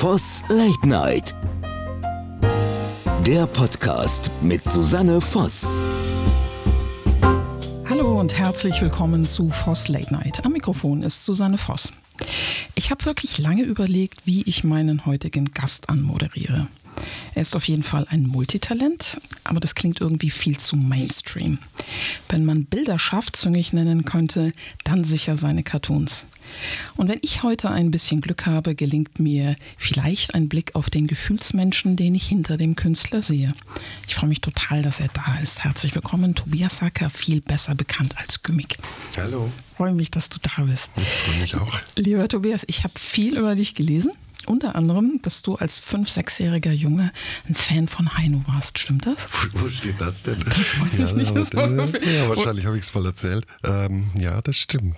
Voss Late Night. Der Podcast mit Susanne Voss. Hallo und herzlich willkommen zu Voss Late Night. Am Mikrofon ist Susanne Voss. Ich habe wirklich lange überlegt, wie ich meinen heutigen Gast anmoderiere. Er ist auf jeden Fall ein Multitalent, aber das klingt irgendwie viel zu Mainstream. Wenn man Bilder schafft, züngig nennen könnte, dann sicher seine Cartoons. Und wenn ich heute ein bisschen Glück habe, gelingt mir vielleicht ein Blick auf den Gefühlsmenschen, den ich hinter dem Künstler sehe. Ich freue mich total, dass er da ist. Herzlich willkommen, Tobias Sacker, viel besser bekannt als Gymmick. Hallo. Ich freue mich, dass du da bist. Ich freue mich auch. Lieber Tobias, ich habe viel über dich gelesen. Unter anderem, dass du als fünf-, sechsjähriger Junge ein Fan von Heino warst. Stimmt das? Wo steht das denn? Das weiß ich nicht. Das ja, wahrscheinlich habe ich es mal erzählt. Ähm, ja, das stimmt.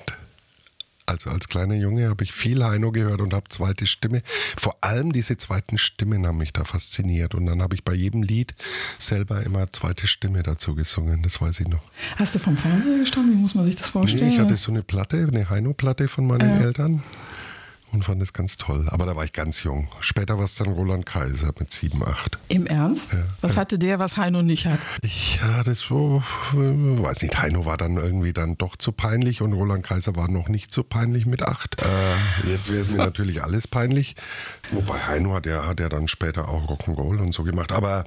Also als kleiner Junge habe ich viel Heino gehört und habe zweite Stimme. Vor allem diese zweiten Stimmen haben mich da fasziniert. Und dann habe ich bei jedem Lied selber immer zweite Stimme dazu gesungen. Das weiß ich noch. Hast du vom Fernseher gestanden? Wie muss man sich das vorstellen? Nee, ich hatte so eine Platte, eine Heino-Platte von meinen Eltern und fand es ganz toll. Aber da war ich ganz jung. Später war es dann Roland Kaiser mit 7, 8. Im Ernst? Ja. Was hatte der, was Heino nicht hat? Ich ja, das so, weiß nicht, Heino war dann irgendwie dann doch zu peinlich und Roland Kaiser war noch nicht so peinlich mit 8. Äh, jetzt wäre es mir natürlich alles peinlich. Wobei Heino hat ja, hat ja dann später auch Rock'n'Roll und so gemacht. Aber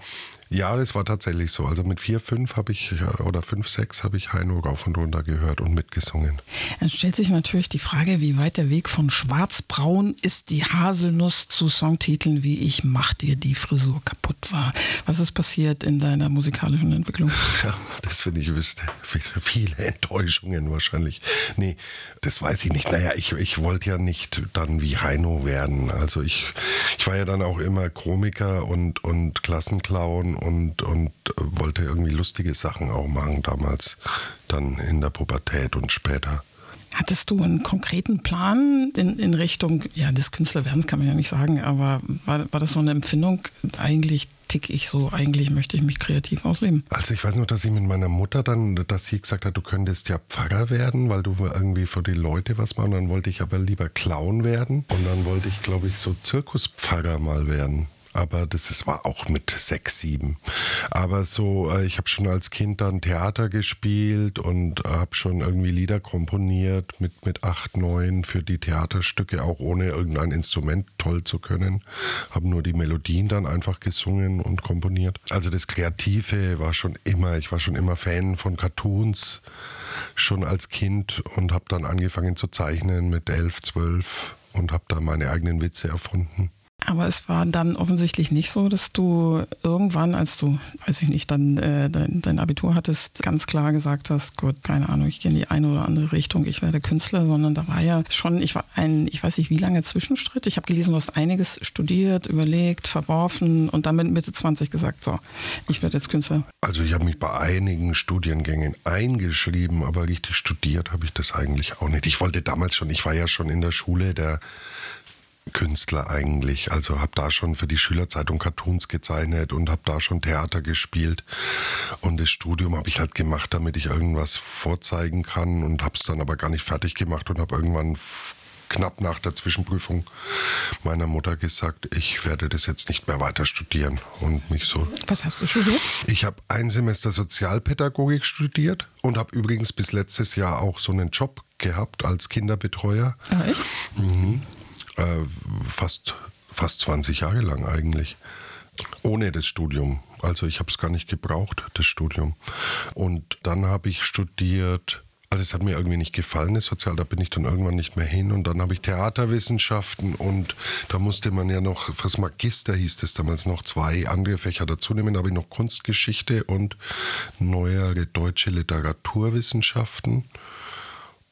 ja, das war tatsächlich so. Also mit 4, 5 habe ich, oder 5, 6 habe ich Heino rauf und runter gehört und mitgesungen. Dann stellt sich natürlich die Frage, wie weit der Weg von schwarzbraun ist die Haselnuss zu Songtiteln wie Ich mach dir die Frisur kaputt war. Was ist passiert in deiner musikalischen Entwicklung? Ja, das finde ich wüsste. Viele Enttäuschungen wahrscheinlich. Nee, das weiß ich nicht. Naja, ich, ich wollte ja nicht dann wie Heino werden. Also ich, ich war ja dann auch immer Komiker und, und Klassenclown und, und wollte irgendwie lustige Sachen auch machen damals, dann in der Pubertät und später. Hattest du einen konkreten Plan in, in Richtung ja, des Künstlerwerdens, kann man ja nicht sagen, aber war, war das so eine Empfindung? Eigentlich tick ich so, eigentlich möchte ich mich kreativ ausleben. Also ich weiß nur, dass ich mit meiner Mutter dann, dass sie gesagt hat, du könntest ja Pfarrer werden, weil du irgendwie für die Leute was machen. Dann wollte ich aber lieber Clown werden und dann wollte ich, glaube ich, so Zirkuspfarrer mal werden aber das ist, war auch mit sechs, sieben. Aber so, äh, ich habe schon als Kind dann Theater gespielt und habe schon irgendwie Lieder komponiert mit, mit acht, neun für die Theaterstücke, auch ohne irgendein Instrument toll zu können. Habe nur die Melodien dann einfach gesungen und komponiert. Also das Kreative war schon immer, ich war schon immer Fan von Cartoons, schon als Kind und habe dann angefangen zu zeichnen mit elf, zwölf und habe da meine eigenen Witze erfunden. Aber es war dann offensichtlich nicht so, dass du irgendwann, als du, weiß ich nicht, dann äh, dein, dein, Abitur hattest, ganz klar gesagt hast, gut, keine Ahnung, ich gehe in die eine oder andere Richtung, ich werde Künstler, sondern da war ja schon, ich war ein, ich weiß nicht wie lange Zwischenstritt. Ich habe gelesen, du hast einiges studiert, überlegt, verworfen und dann mit Mitte 20 gesagt, so, ich werde jetzt Künstler. Also ich habe mich bei einigen Studiengängen eingeschrieben, aber richtig studiert habe ich das eigentlich auch nicht. Ich wollte damals schon, ich war ja schon in der Schule der Künstler eigentlich. Also habe da schon für die Schülerzeitung Cartoons gezeichnet und habe da schon Theater gespielt. Und das Studium habe ich halt gemacht, damit ich irgendwas vorzeigen kann und habe es dann aber gar nicht fertig gemacht und habe irgendwann knapp nach der Zwischenprüfung meiner Mutter gesagt, ich werde das jetzt nicht mehr weiter studieren und mich so. Was hast du studiert? Ich habe ein Semester Sozialpädagogik studiert und habe übrigens bis letztes Jahr auch so einen Job gehabt als Kinderbetreuer. Ah, echt? Mhm. Äh, fast, fast 20 Jahre lang eigentlich. Ohne das Studium. Also ich habe es gar nicht gebraucht, das Studium. Und dann habe ich studiert, also es hat mir irgendwie nicht gefallen, das Sozial, da bin ich dann irgendwann nicht mehr hin. Und dann habe ich Theaterwissenschaften und da musste man ja noch, fürs Magister hieß es damals noch, zwei andere Fächer dazu nehmen. Da habe ich noch Kunstgeschichte und neuere deutsche Literaturwissenschaften.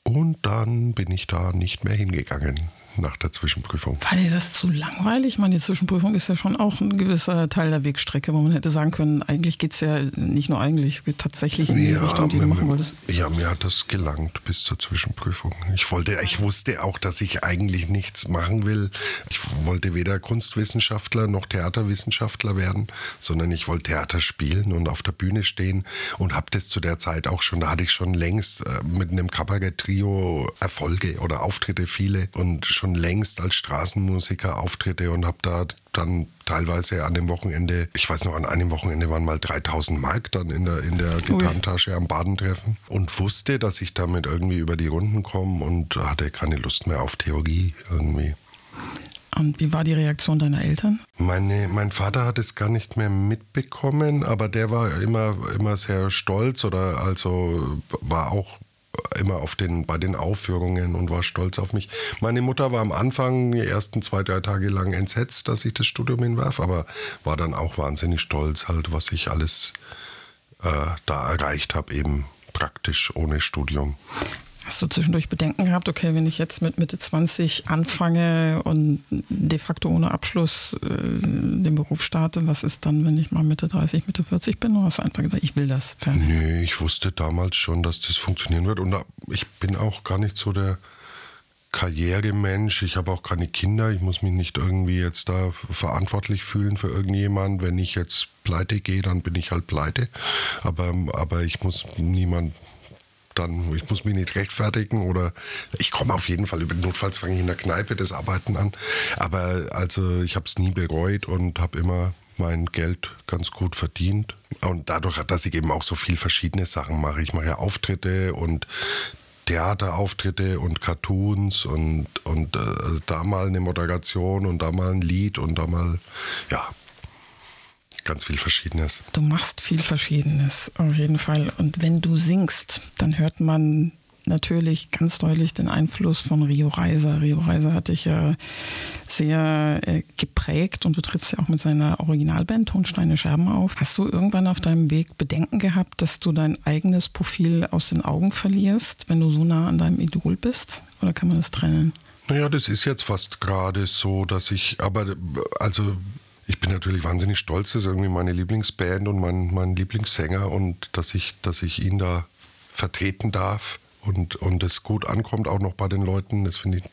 Und dann bin ich da nicht mehr hingegangen nach der Zwischenprüfung. War dir das zu langweilig? Ich meine, die Zwischenprüfung ist ja schon auch ein gewisser Teil der Wegstrecke, wo man hätte sagen können, eigentlich geht es ja nicht nur eigentlich, tatsächlich in die ja, Richtung, die du machen wolltest. Ja, mir hat das gelangt bis zur Zwischenprüfung. Ich wollte, ich wusste auch, dass ich eigentlich nichts machen will. Ich wollte weder Kunstwissenschaftler noch Theaterwissenschaftler werden, sondern ich wollte Theater spielen und auf der Bühne stehen und habe das zu der Zeit auch schon, da hatte ich schon längst äh, mit einem Kabarett-Trio Erfolge oder Auftritte viele und schon schon längst als Straßenmusiker Auftritte und habe da dann teilweise an dem Wochenende, ich weiß noch, an einem Wochenende waren mal 3000 Mark dann in der, in der Gitarrentasche am Badentreffen und wusste, dass ich damit irgendwie über die Runden komme und hatte keine Lust mehr auf Theorie irgendwie. Und wie war die Reaktion deiner Eltern? Meine, mein Vater hat es gar nicht mehr mitbekommen, aber der war immer, immer sehr stolz oder also war auch immer auf den, bei den Aufführungen und war stolz auf mich. Meine Mutter war am Anfang die ersten zwei, drei Tage lang entsetzt, dass ich das Studium hinwarf, aber war dann auch wahnsinnig stolz halt, was ich alles äh, da erreicht habe, eben praktisch ohne Studium. Hast du zwischendurch Bedenken gehabt, okay, wenn ich jetzt mit Mitte 20 anfange und de facto ohne Abschluss äh, den Beruf starte, was ist dann, wenn ich mal Mitte 30, Mitte 40 bin? Oder hast du einfach gesagt, ich will das? Fertig? Nee, ich wusste damals schon, dass das funktionieren wird. Und ich bin auch gar nicht so der Karrieremensch. Ich habe auch keine Kinder. Ich muss mich nicht irgendwie jetzt da verantwortlich fühlen für irgendjemand. Wenn ich jetzt pleite gehe, dann bin ich halt pleite. Aber, aber ich muss niemand dann, ich muss mich nicht rechtfertigen oder ich komme auf jeden Fall über notfalls fange ich in der Kneipe das Arbeiten an. Aber also ich habe es nie bereut und habe immer mein Geld ganz gut verdient. Und dadurch, dass ich eben auch so viel verschiedene Sachen mache. Ich mache ja Auftritte und Theaterauftritte und Cartoons und, und äh, da mal eine Moderation und da mal ein Lied und da mal, ja, ganz viel Verschiedenes. Du machst viel Verschiedenes, auf jeden Fall. Und wenn du singst, dann hört man natürlich ganz deutlich den Einfluss von Rio Reiser. Rio Reiser hat dich ja sehr äh, geprägt und du trittst ja auch mit seiner Originalband Tonsteine Scherben auf. Hast du irgendwann auf deinem Weg Bedenken gehabt, dass du dein eigenes Profil aus den Augen verlierst, wenn du so nah an deinem Idol bist? Oder kann man das trennen? Naja, das ist jetzt fast gerade so, dass ich, aber also ich bin natürlich wahnsinnig stolz, das ist irgendwie meine Lieblingsband und mein, mein Lieblingssänger und dass ich, dass ich ihn da vertreten darf und, und es gut ankommt, auch noch bei den Leuten, das finde ich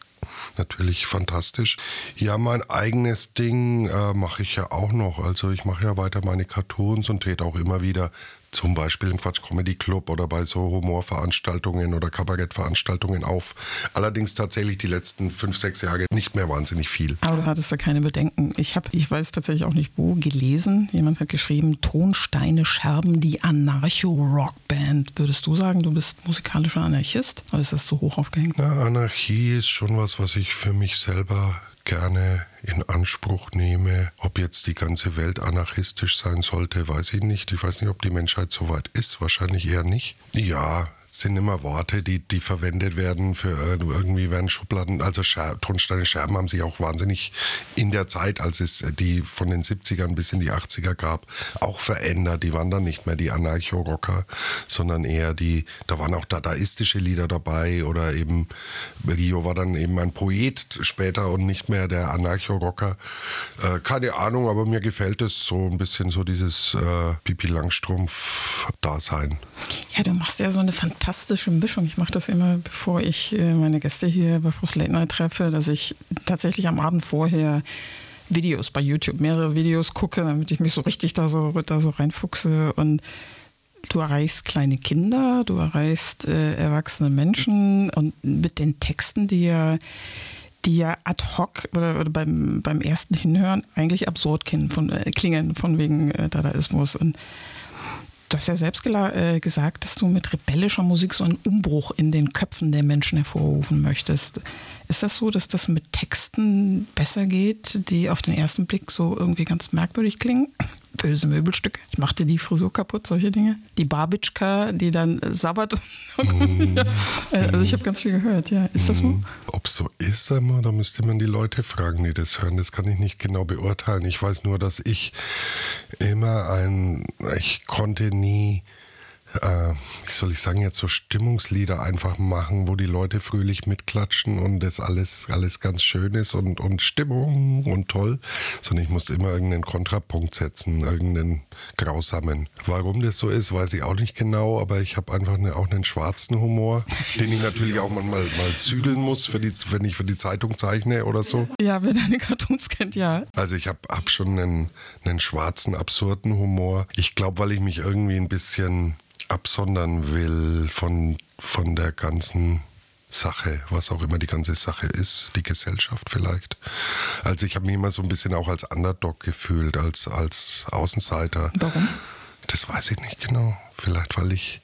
natürlich fantastisch. Ja, mein eigenes Ding äh, mache ich ja auch noch. Also ich mache ja weiter meine Cartoons und trete auch immer wieder zum Beispiel im Quatsch Comedy Club oder bei so Humorveranstaltungen oder Kabarettveranstaltungen auf. Allerdings tatsächlich die letzten fünf, sechs Jahre nicht mehr wahnsinnig viel. Aber du hattest da keine Bedenken. Ich habe, ich weiß tatsächlich auch nicht wo, gelesen. Jemand hat geschrieben, Tonsteine Scherben, die Anarcho-Rockband. Würdest du sagen, du bist musikalischer Anarchist? Oder ist das zu hoch aufgehängt? Na, Anarchie ist schon was, was ich für mich selber gerne in Anspruch nehme. Ob jetzt die ganze Welt anarchistisch sein sollte, weiß ich nicht. Ich weiß nicht, ob die Menschheit so weit ist. Wahrscheinlich eher nicht. Ja, sind immer Worte, die, die verwendet werden für irgendwie werden Schubladen, also Scher Tonsteine Scherben haben sich auch wahnsinnig in der Zeit, als es die von den 70ern bis in die 80er gab, auch verändert. Die waren dann nicht mehr die Anarcho-Rocker, sondern eher die, da waren auch dadaistische Lieder dabei oder eben Rio war dann eben ein Poet später und nicht mehr der Anarcho-Rocker. Äh, keine Ahnung, aber mir gefällt es so ein bisschen so dieses äh, Pipi Langstrumpf-Dasein. Ja, du machst ja so eine fantastische fantastische Mischung. Ich mache das immer, bevor ich äh, meine Gäste hier bei Frost Late Night treffe, dass ich tatsächlich am Abend vorher Videos bei YouTube, mehrere Videos gucke, damit ich mich so richtig da so, da so reinfuchse. Und du erreichst kleine Kinder, du erreichst äh, erwachsene Menschen und mit den Texten, die ja, die ja ad hoc oder, oder beim, beim ersten Hinhören eigentlich absurd klingen, von, äh, klingen, von wegen äh, Dadaismus. Und Du hast ja selbst äh, gesagt, dass du mit rebellischer Musik so einen Umbruch in den Köpfen der Menschen hervorrufen möchtest. Ist das so, dass das mit Texten besser geht, die auf den ersten Blick so irgendwie ganz merkwürdig klingen? Böse Möbelstücke. Ich machte die Frisur kaputt, solche Dinge. Die Barbitschka, die dann sabbert. Mm. also ich habe ganz viel gehört, ja. Ist das so? Mm. Ob es so ist, einmal, da müsste man die Leute fragen, die das hören. Das kann ich nicht genau beurteilen. Ich weiß nur, dass ich immer ein, ich konnte nie äh, wie soll ich sagen, jetzt so Stimmungslieder einfach machen, wo die Leute fröhlich mitklatschen und das alles, alles ganz schön ist und, und Stimmung und toll, sondern ich muss immer irgendeinen Kontrapunkt setzen, irgendeinen grausamen. Warum das so ist, weiß ich auch nicht genau, aber ich habe einfach eine, auch einen schwarzen Humor, den ich natürlich auch manchmal mal zügeln muss, für die, wenn ich für die Zeitung zeichne oder so. Ja, wer deine Cartoons kennt, ja. Also ich habe hab schon einen, einen schwarzen, absurden Humor. Ich glaube, weil ich mich irgendwie ein bisschen absondern will von, von der ganzen Sache, was auch immer die ganze Sache ist, die Gesellschaft vielleicht. Also ich habe mich immer so ein bisschen auch als Underdog gefühlt, als, als Außenseiter. Warum? Das weiß ich nicht genau. Vielleicht, weil ich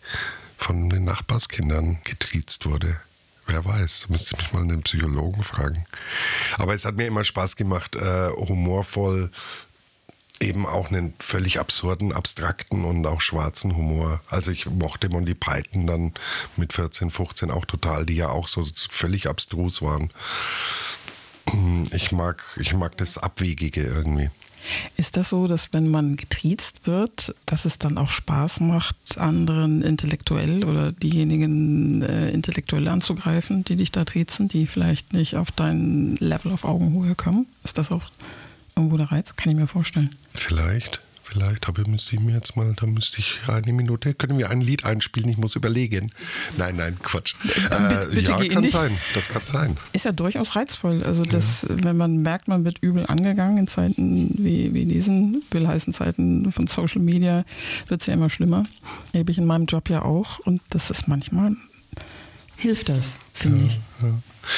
von den Nachbarskindern getriezt wurde. Wer weiß, müsste ich mich mal einen Psychologen fragen. Aber es hat mir immer Spaß gemacht, äh, humorvoll eben auch einen völlig absurden, abstrakten und auch schwarzen Humor. Also ich mochte Monty Python dann mit 14, 15 auch total, die ja auch so völlig abstrus waren. Ich mag, ich mag das Abwegige irgendwie. Ist das so, dass wenn man getriezt wird, dass es dann auch Spaß macht, anderen intellektuell oder diejenigen äh, intellektuell anzugreifen, die dich da triezen, die vielleicht nicht auf dein Level auf Augenhöhe kommen? Ist das auch irgendwo der Reiz? Kann ich mir vorstellen. Vielleicht. Vielleicht, aber müsste ich mir jetzt mal, da müsste ich eine Minute, können wir ein Lied einspielen, ich muss überlegen. Nein, nein, Quatsch. Äh, ja, kann sein, das kann sein. Ist ja durchaus reizvoll. Also, das, ja. wenn man merkt, man wird übel angegangen in Zeiten wie, wie diesen, will heißen Zeiten von Social Media, wird es ja immer schlimmer. Erlebe ich in meinem Job ja auch und das ist manchmal, hilft das, finde ja, ich. Ja.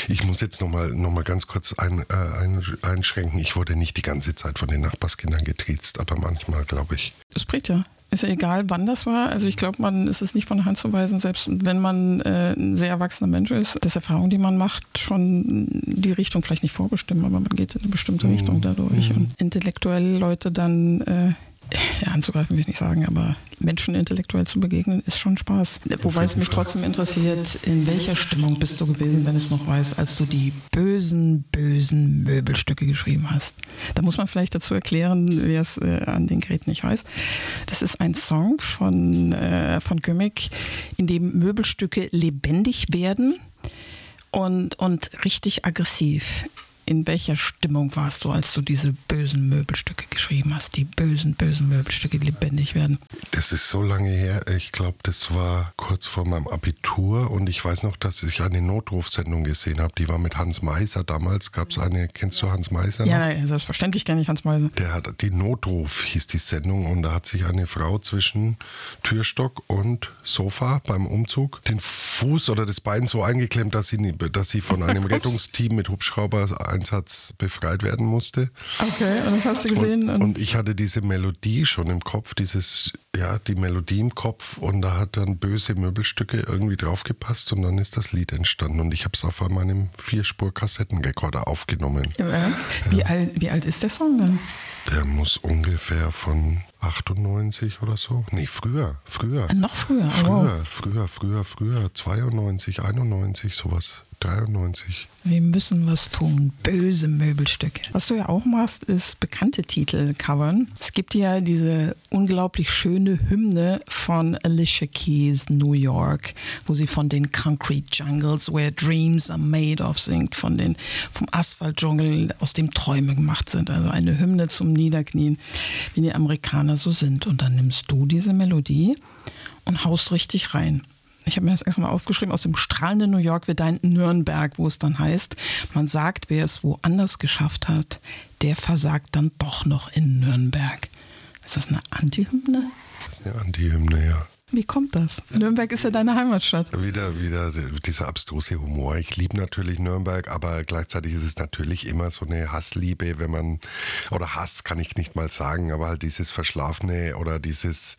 Ich muss jetzt nochmal noch mal ganz kurz ein, äh, ein, einschränken. Ich wurde nicht die ganze Zeit von den Nachbarskindern getriezt, aber manchmal, glaube ich. Das spricht ja. Ist ja egal, wann das war. Also ich glaube, man ist es nicht von der Hand zu weisen, selbst wenn man äh, ein sehr erwachsener Mensch ist, dass Erfahrungen, die man macht, schon die Richtung vielleicht nicht vorbestimmen, aber man geht in eine bestimmte mhm. Richtung dadurch. Mhm. Und intellektuell Leute dann äh, ja, anzugreifen will ich nicht sagen, aber Menschen intellektuell zu begegnen, ist schon Spaß. Wobei es mich trotzdem interessiert, in welcher Stimmung bist du gewesen, wenn es noch weißt, als du die bösen, bösen Möbelstücke geschrieben hast. Da muss man vielleicht dazu erklären, wer es äh, an den Geräten nicht weiß. Das ist ein Song von, äh, von Gimmick, in dem Möbelstücke lebendig werden und, und richtig aggressiv in welcher Stimmung warst du, als du diese bösen Möbelstücke geschrieben hast? Die bösen, bösen Möbelstücke, die lebendig werden. Das ist so lange her. Ich glaube, das war kurz vor meinem Abitur und ich weiß noch, dass ich eine Notrufsendung gesehen habe. Die war mit Hans Meiser. Damals gab es eine, kennst du Hans Meiser? Noch? Ja, selbstverständlich kenne ich Hans Meiser. Der hat die Notruf hieß die Sendung und da hat sich eine Frau zwischen Türstock und Sofa beim Umzug den Fuß oder das Bein so eingeklemmt, dass sie, dass sie von einem Rettungsteam mit Hubschrauber Einsatz befreit werden musste. Okay, und das hast du gesehen? Und, und, ich hatte diese Melodie schon im Kopf, dieses, ja, die Melodie im Kopf und da hat dann böse Möbelstücke irgendwie draufgepasst und dann ist das Lied entstanden und ich habe es auf meinem Vierspur-Kassettenrekorder aufgenommen. Im Ernst? Ja. Wie, alt, wie alt ist der Song dann? Der muss ungefähr von 98 oder so. Nee, früher, früher. Noch früher, Früher, wow. früher, früher, früher. 92, 91, sowas. 93. Wir müssen was tun. Böse Möbelstücke. Was du ja auch machst, ist bekannte Titel covern. Es gibt ja diese unglaublich schöne Hymne von Alicia Keys New York, wo sie von den Concrete Jungles, where dreams are made of singt, von den, vom Asphaltdschungel, aus dem Träume gemacht sind. Also eine Hymne zum Niederknien, wie die Amerikaner so sind. Und dann nimmst du diese Melodie und haust richtig rein ich habe mir das erstmal aufgeschrieben, aus dem strahlenden New York wird ein Nürnberg, wo es dann heißt, man sagt, wer es woanders geschafft hat, der versagt dann doch noch in Nürnberg. Ist das eine Antihymne? Das ist eine Antihymne, ja. Wie kommt das? Nürnberg ist ja deine Heimatstadt. Wieder, wieder dieser abstruse Humor. Ich liebe natürlich Nürnberg, aber gleichzeitig ist es natürlich immer so eine Hassliebe, wenn man, oder Hass kann ich nicht mal sagen, aber halt dieses Verschlafene oder dieses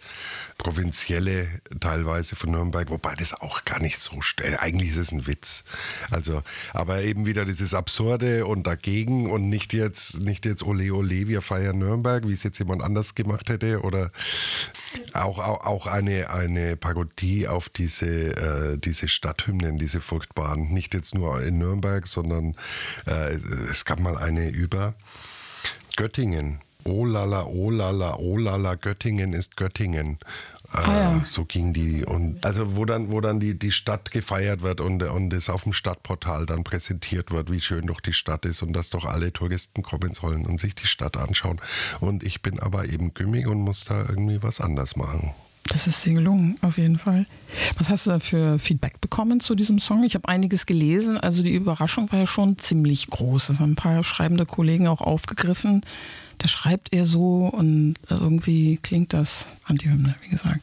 Provinzielle teilweise von Nürnberg, wobei das auch gar nicht so stellt. Eigentlich ist es ein Witz. Also, aber eben wieder dieses Absurde und dagegen und nicht jetzt, nicht jetzt ole ole, wir feiern Nürnberg, wie es jetzt jemand anders gemacht hätte oder auch, auch, auch eine eine Parodie auf diese, äh, diese Stadthymnen, diese furchtbaren. Nicht jetzt nur in Nürnberg, sondern äh, es gab mal eine über Göttingen. Oh lala, oh lala, oh lala, Göttingen ist Göttingen. Ah, ja. So ging die. Und also wo dann, wo dann die, die Stadt gefeiert wird und, und es auf dem Stadtportal dann präsentiert wird, wie schön doch die Stadt ist und dass doch alle Touristen kommen sollen und sich die Stadt anschauen. Und ich bin aber eben gümmig und muss da irgendwie was anders machen. Das ist dir gelungen, auf jeden Fall. Was hast du da für Feedback bekommen zu diesem Song? Ich habe einiges gelesen, also die Überraschung war ja schon ziemlich groß. Das haben ein paar schreibende Kollegen auch aufgegriffen. Da schreibt er so und irgendwie klingt das Antihymne, wie gesagt.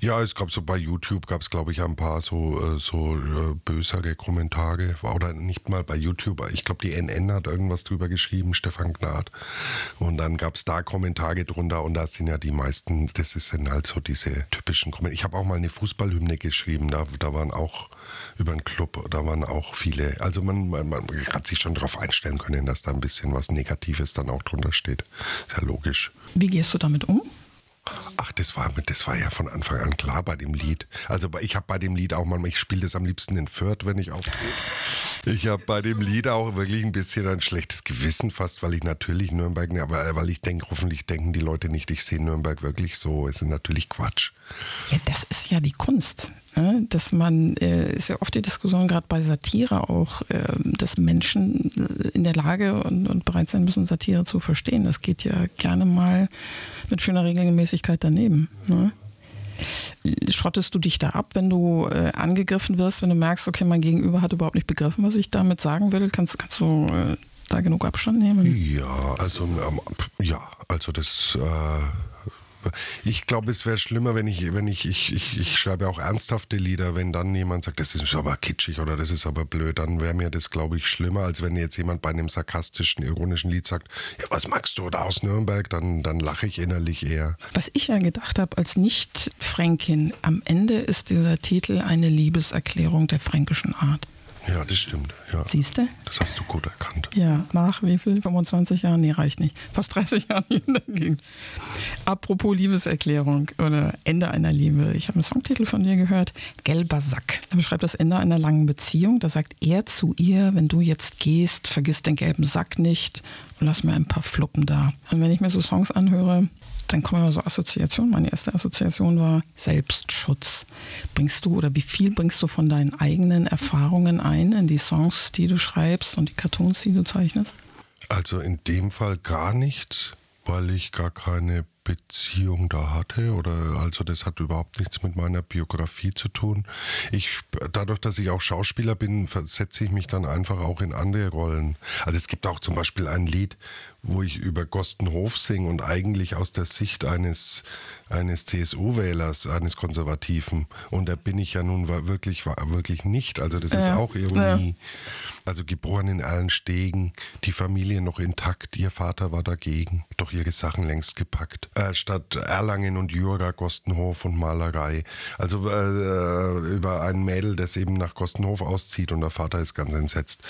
Ja, es gab so bei YouTube gab es glaube ich ein paar so äh, so äh, bösere Kommentare oder nicht mal bei YouTube. Ich glaube die NN hat irgendwas drüber geschrieben, Stefan Gnad. Und dann gab es da Kommentare drunter und da sind ja die meisten, das sind halt so diese typischen Kommentare. Ich habe auch mal eine Fußballhymne geschrieben, da, da waren auch über einen Club, da waren auch viele. Also man, man, man hat sich schon darauf einstellen können, dass da ein bisschen was Negatives dann auch drunter steht. Ist ja logisch. Wie gehst du damit um? Ach, das war, das war ja von Anfang an klar bei dem Lied. Also ich habe bei dem Lied auch manchmal, ich spiele das am liebsten in Fürth, wenn ich auftrete. Ich habe bei dem Lied auch wirklich ein bisschen ein schlechtes Gewissen fast, weil ich natürlich Nürnberg, aber weil ich denke, hoffentlich denken die Leute nicht, ich sehe Nürnberg wirklich so. Es ist natürlich Quatsch. Ja, das ist ja die Kunst. Ne? Dass man, äh, ist ja oft die Diskussion, gerade bei Satire auch, äh, dass Menschen äh, in der Lage und, bereit sein müssen, Satire zu verstehen. Das geht ja gerne mal mit schöner Regelmäßigkeit daneben. Ne? Schrottest du dich da ab, wenn du äh, angegriffen wirst, wenn du merkst, okay, mein Gegenüber hat überhaupt nicht begriffen, was ich damit sagen will? Kannst, kannst du da genug Abstand nehmen? Ja, also ähm, ja, also das äh ich glaube, es wäre schlimmer, wenn ich, wenn ich, ich, ich, ich schreibe auch ernsthafte Lieder, wenn dann jemand sagt, das ist aber kitschig oder das ist aber blöd, dann wäre mir das, glaube ich, schlimmer, als wenn jetzt jemand bei einem sarkastischen, ironischen Lied sagt, ja, was magst du da aus Nürnberg, dann, dann lache ich innerlich eher. Was ich ja gedacht habe, als Nicht-Fränkin, am Ende ist dieser Titel eine Liebeserklärung der fränkischen Art. Ja, das stimmt. Ja. Siehst du? Das hast du gut erkannt. Ja, nach wie viel? 25 Jahren? Nee, reicht nicht. Fast 30 Jahren dagegen. Apropos Liebeserklärung oder Ende einer Liebe. Ich habe einen Songtitel von dir gehört, Gelber Sack. Er beschreibt das Ende einer langen Beziehung. Da sagt er zu ihr, wenn du jetzt gehst, vergiss den gelben Sack nicht und lass mir ein paar Fluppen da. Und wenn ich mir so Songs anhöre, dann kommen immer so Assoziationen. Meine erste Assoziation war Selbstschutz. Bringst du oder wie viel bringst du von deinen eigenen Erfahrungen ein in die Songs, die du schreibst und die Cartoons, die du zeichnest? Also in dem Fall gar nichts, weil ich gar keine Beziehung da hatte oder also das hat überhaupt nichts mit meiner Biografie zu tun. Ich dadurch, dass ich auch Schauspieler bin, versetze ich mich dann einfach auch in andere Rollen. Also es gibt auch zum Beispiel ein Lied, wo ich über Gostenhof singe und eigentlich aus der Sicht eines eines CSU-Wählers, eines Konservativen. Und da bin ich ja nun wirklich, wirklich nicht. Also das ja. ist auch Ironie. Ja. Also geboren in Allenstegen, die Familie noch intakt, ihr Vater war dagegen, doch ihre Sachen längst gepackt. Äh, statt Erlangen und Jura, Gostenhof und Malerei. Also äh, über ein Mädel, das eben nach Gostenhof auszieht und der Vater ist ganz entsetzt.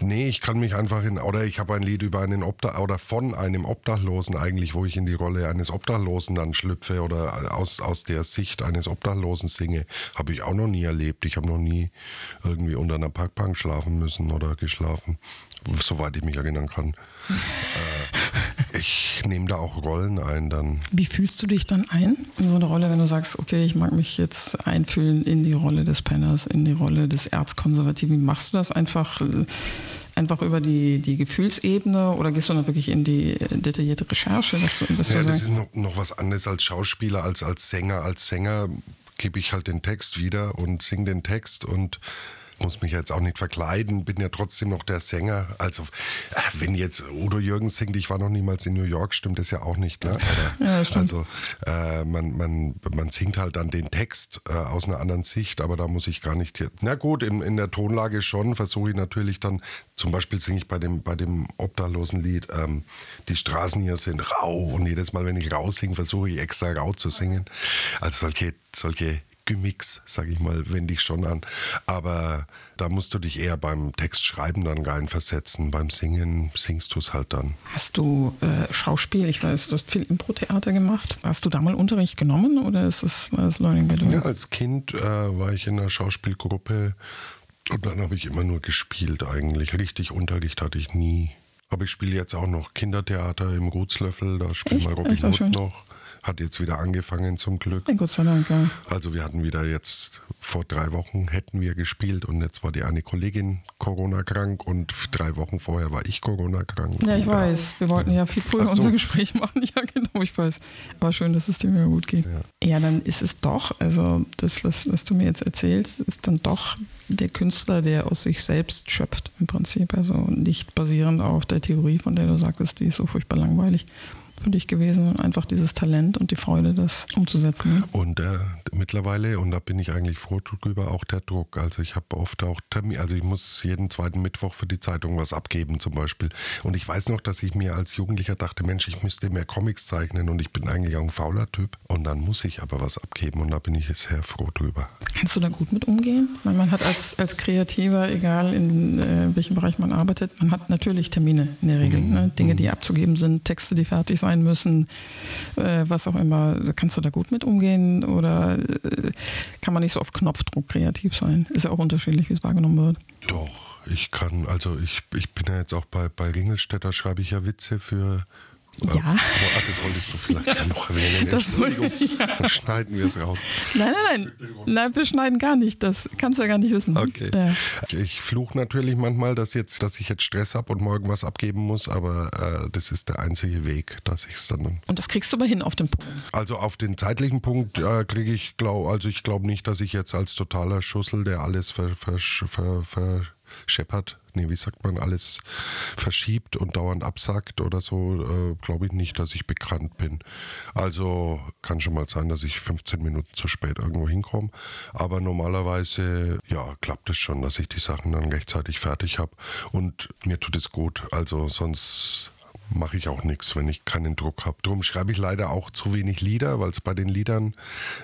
Nee, ich kann mich einfach in, oder ich habe ein Lied über einen Obdach, oder von einem Obdachlosen eigentlich, wo ich in die Rolle eines Obdachlosen dann schlüpfe oder aus, aus der Sicht eines Obdachlosen singe, habe ich auch noch nie erlebt. Ich habe noch nie irgendwie unter einer Parkbank schlafen müssen oder geschlafen, soweit ich mich erinnern kann. äh, ich nehme da auch Rollen ein dann. Wie fühlst du dich dann ein in so eine Rolle, wenn du sagst, okay, ich mag mich jetzt einfühlen in die Rolle des Penners, in die Rolle des Erzkonservativen? Wie machst du das einfach? einfach über die, die Gefühlsebene oder gehst du dann wirklich in die detaillierte Recherche? Dass du, dass ja, das ist noch, noch was anderes als Schauspieler, als als Sänger. Als Sänger gebe ich halt den Text wieder und singe den Text und muss mich jetzt auch nicht verkleiden, bin ja trotzdem noch der Sänger. Also, äh, wenn jetzt Udo Jürgens singt, ich war noch niemals in New York, stimmt das ja auch nicht. Ne? Aber, ja, also, äh, man, man, man singt halt dann den Text äh, aus einer anderen Sicht, aber da muss ich gar nicht hier. Na gut, in, in der Tonlage schon, versuche ich natürlich dann, zum Beispiel singe ich bei dem, bei dem obdachlosen Lied, ähm, die Straßen hier sind rau und jedes Mal, wenn ich rau singe, versuche ich extra rau zu singen. Also solche, solche Gemix, sage ich mal, wende ich schon an. Aber da musst du dich eher beim Textschreiben dann reinversetzen. Beim Singen singst du es halt dann. Hast du äh, Schauspiel, ich weiß, du hast viel Impro-Theater gemacht. Hast du da mal Unterricht genommen oder ist es, war das Learning by Ja, als Kind äh, war ich in einer Schauspielgruppe und dann habe ich immer nur gespielt eigentlich. Richtig Unterricht hatte ich nie. Aber ich spiele jetzt auch noch Kindertheater im Gutslöffel, da spielt mal Robin Hood noch hat jetzt wieder angefangen zum Glück. Gott sei Dank, ja. Also wir hatten wieder jetzt, vor drei Wochen hätten wir gespielt und jetzt war die eine Kollegin Corona krank und drei Wochen vorher war ich Corona krank. Ja, ich weiß. Wir wollten ja viel früher so. unser Gespräch machen. Ja, genau, ich weiß. Aber schön, dass es dir wieder gut geht. Ja. ja, dann ist es doch, also das, was, was du mir jetzt erzählst, ist dann doch der Künstler, der aus sich selbst schöpft im Prinzip. Also nicht basierend auf der Theorie, von der du sagtest, die ist so furchtbar langweilig für dich gewesen, einfach dieses Talent und die Freude, das umzusetzen. Ne? Und äh, mittlerweile, und da bin ich eigentlich froh drüber, auch der Druck. Also ich habe oft auch Termin, also ich muss jeden zweiten Mittwoch für die Zeitung was abgeben zum Beispiel. Und ich weiß noch, dass ich mir als Jugendlicher dachte, Mensch, ich müsste mehr Comics zeichnen und ich bin eigentlich auch ein fauler Typ. Und dann muss ich aber was abgeben und da bin ich sehr froh drüber. Kannst du da gut mit umgehen? Weil man hat als, als Kreativer, egal in äh, welchem Bereich man arbeitet, man hat natürlich Termine in der Regel. Mhm. Ne? Dinge, die abzugeben sind, Texte, die fertig sein müssen, äh, was auch immer. Kannst du da gut mit umgehen oder äh, kann man nicht so auf Knopfdruck kreativ sein? Ist ja auch unterschiedlich, wie es wahrgenommen wird. Doch, ich kann, also ich, ich bin ja jetzt auch bei, bei Ringelstädter, schreibe ich ja Witze für ja. Ach, das wolltest du vielleicht noch erwähnen. Das Entschuldigung, ja. dann schneiden wir es raus. Nein, nein, nein. Nein, wir schneiden gar nicht. Das kannst du ja gar nicht wissen. Okay. Ja. Ich fluche natürlich manchmal, dass, jetzt, dass ich jetzt Stress habe und morgen was abgeben muss, aber äh, das ist der einzige Weg, dass ich es dann. Und das kriegst du aber hin auf den Punkt. Also auf den zeitlichen Punkt äh, kriege ich, glaub, also ich glaube nicht, dass ich jetzt als totaler Schussel, der alles ver, ver, ver, ver scheppert, nee, wie sagt man, alles verschiebt und dauernd absackt oder so, äh, glaube ich nicht, dass ich bekannt bin. Also kann schon mal sein, dass ich 15 Minuten zu spät irgendwo hinkomme. Aber normalerweise, ja, klappt es schon, dass ich die Sachen dann rechtzeitig fertig habe. Und mir tut es gut. Also sonst mache ich auch nichts, wenn ich keinen Druck habe. Darum schreibe ich leider auch zu wenig Lieder, weil es bei den Liedern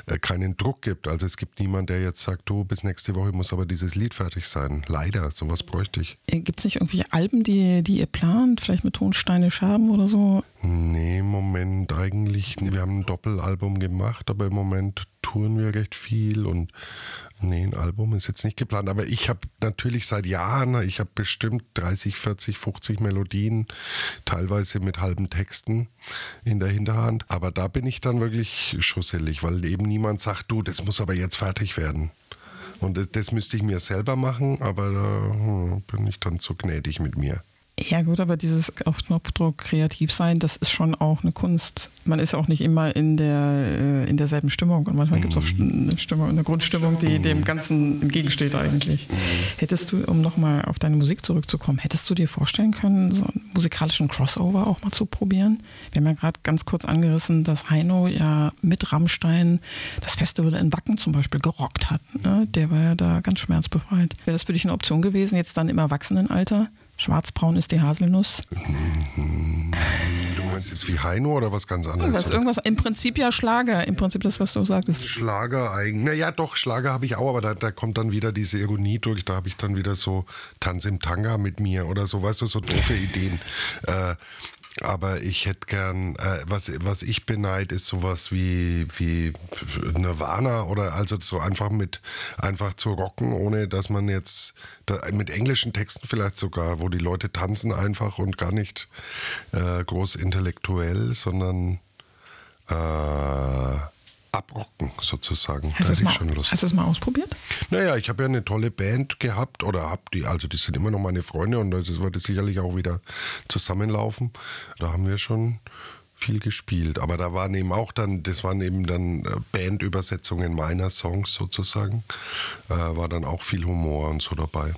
äh, keinen Druck gibt. Also es gibt niemanden, der jetzt sagt, du, bis nächste Woche muss aber dieses Lied fertig sein. Leider, sowas bräuchte ich. Äh, gibt es nicht irgendwelche Alben, die, die ihr plant? Vielleicht mit Tonsteine Scherben oder so? Nee, im Moment eigentlich. Wir haben ein Doppelalbum gemacht, aber im Moment touren wir recht viel und nee, ein Album ist jetzt nicht geplant. Aber ich habe natürlich seit Jahren, ich habe bestimmt 30, 40, 50 Melodien, teilweise mit halben Texten in der Hinterhand. Aber da bin ich dann wirklich schusselig, weil eben niemand sagt, du, das muss aber jetzt fertig werden. Und das, müsste ich mir selber machen, aber da hm, bin ich dann zu gnädig mit mir. Ja gut, aber dieses auf Knopfdruck kreativ sein, das ist schon auch eine Kunst. Man ist auch nicht immer in, der, äh, in derselben Stimmung und manchmal gibt es auch eine Stimmung, eine Grundstimmung, die dem Ganzen entgegensteht eigentlich. Hättest du, um nochmal auf deine Musik zurückzukommen, hättest du dir vorstellen können, so einen musikalischen Crossover auch mal zu probieren? Wir haben ja gerade ganz kurz angerissen, dass Heino ja mit Rammstein das Festival in Wacken zum Beispiel gerockt hat. Ne? Der war ja da ganz schmerzbefreit. Wäre das für dich eine Option gewesen, jetzt dann im Erwachsenenalter? Schwarzbraun ist die Haselnuss. Du meinst jetzt wie Heino oder was ganz anderes? Was, irgendwas, Im Prinzip ja Schlager, im Prinzip das, was du sagtest. Schlager eigentlich. Naja, doch, Schlager habe ich auch, aber da, da, kommt dann wieder diese Ironie durch. Da habe ich dann wieder so Tanz im Tanga mit mir oder so, weißt du, so doofe Ideen. Äh, aber ich hätte gern, äh, was, was ich beneid, ist sowas wie, wie Nirvana oder also so einfach mit, einfach zu rocken, ohne dass man jetzt, da, mit englischen Texten vielleicht sogar, wo die Leute tanzen einfach und gar nicht äh, groß intellektuell, sondern äh, abrocken sozusagen. Hast du es schon Lust. Hast du es mal ausprobiert? Naja, ich habe ja eine tolle Band gehabt oder hab die, also die sind immer noch meine Freunde und das wird sicherlich auch wieder zusammenlaufen. Da haben wir schon viel gespielt. Aber da waren eben auch dann, das waren eben dann äh, Bandübersetzungen meiner Songs sozusagen. Äh, war dann auch viel Humor und so dabei.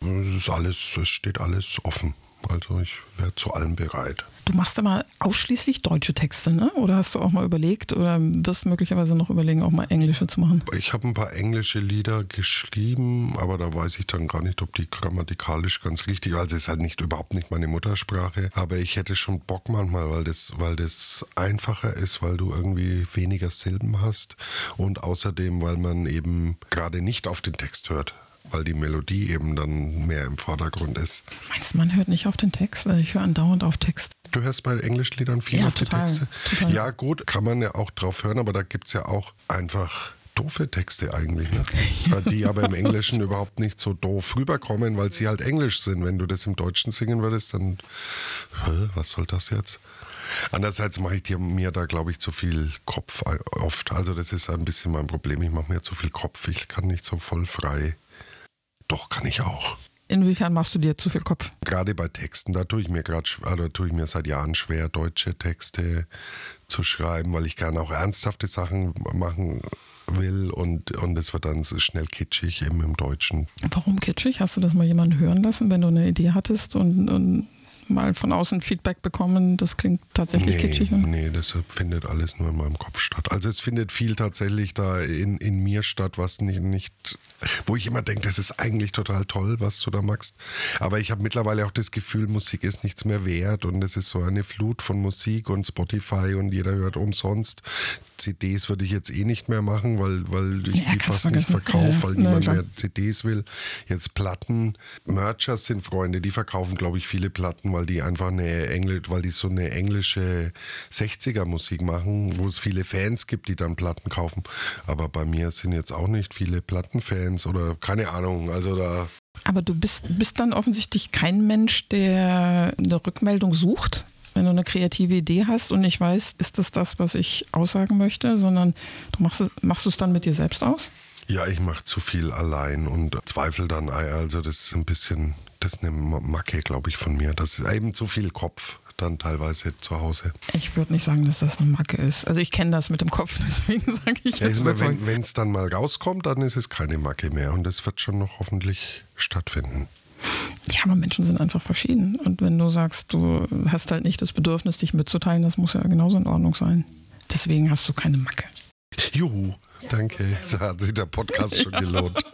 Es ist alles, es steht alles offen. Also ich wäre zu allem bereit. Du machst aber ausschließlich deutsche Texte, ne? Oder hast du auch mal überlegt oder wirst möglicherweise noch überlegen, auch mal englische zu machen? Ich habe ein paar englische Lieder geschrieben, aber da weiß ich dann gar nicht, ob die grammatikalisch ganz richtig, also es ist halt nicht überhaupt nicht meine Muttersprache, aber ich hätte schon Bock manchmal, weil das, weil das einfacher ist, weil du irgendwie weniger Silben hast und außerdem, weil man eben gerade nicht auf den Text hört weil die Melodie eben dann mehr im Vordergrund ist. Meinst du, man hört nicht auf den Text? Also ich höre andauernd auf Text. Du hörst bei Englischliedern viel ja, auf total, die Texte. Total. Ja, gut, kann man ja auch drauf hören, aber da gibt es ja auch einfach doofe Texte eigentlich, ne? ja. die aber im Englischen überhaupt nicht so doof rüberkommen, weil sie halt Englisch sind. Wenn du das im Deutschen singen würdest, dann, was soll das jetzt? Andererseits mache ich dir, mir da, glaube ich, zu viel Kopf oft. Also das ist ein bisschen mein Problem. Ich mache mir zu viel Kopf. Ich kann nicht so voll frei doch, kann ich auch. Inwiefern machst du dir zu viel Kopf? Gerade bei Texten, da tue ich mir gerade, da tue ich mir seit Jahren schwer, deutsche Texte zu schreiben, weil ich gerne auch ernsthafte Sachen machen will und, und es wird dann schnell kitschig eben im Deutschen. Warum kitschig? Hast du das mal jemanden hören lassen, wenn du eine Idee hattest und, und mal von außen Feedback bekommen, das klingt tatsächlich nee, kitschig. Nee, das findet alles nur in meinem Kopf statt. Also es findet viel tatsächlich da in, in mir statt, was nicht, nicht wo ich immer denke, das ist eigentlich total toll, was du da machst. Aber ich habe mittlerweile auch das Gefühl, Musik ist nichts mehr wert und es ist so eine Flut von Musik und Spotify und jeder hört umsonst. CDs würde ich jetzt eh nicht mehr machen, weil, weil ich Ja, die fast nicht vergessen. verkaufe, weil Ja, niemand mehr CDs will. Jetzt Platten. Merchers sind Freunde, die verkaufen, glaube ich, viele Platten, weil die einfach eine Engl weil die so eine englische 60er Musik machen, wo es viele Fans gibt, die dann Platten kaufen. Aber bei mir sind jetzt auch nicht viele Plattenfans oder keine Ahnung. Also da Aber du bist, bist dann offensichtlich kein Mensch, der eine Rückmeldung sucht, wenn du eine kreative Idee hast und nicht weißt, ist das das, was ich aussagen möchte, sondern du machst es, machst du es dann mit dir selbst aus? Ja, ich mache zu viel allein und zweifle dann. Also das ist ein bisschen, das ist eine Macke, glaube ich, von mir. Das ist eben zu viel Kopf dann teilweise zu Hause. Ich würde nicht sagen, dass das eine Macke ist. Also ich kenne das mit dem Kopf, deswegen sage ich Ja, jetzt überzeugt. wenn es dann mal rauskommt, dann ist es keine Macke mehr und das wird schon noch hoffentlich stattfinden. Ja, aber Menschen sind einfach verschieden. Und wenn du sagst, du hast halt nicht das Bedürfnis, dich mitzuteilen, das muss ja genauso in Ordnung sein. Deswegen hast du keine Macke. Juhu, danke. Da hat sich der Podcast schon gelohnt.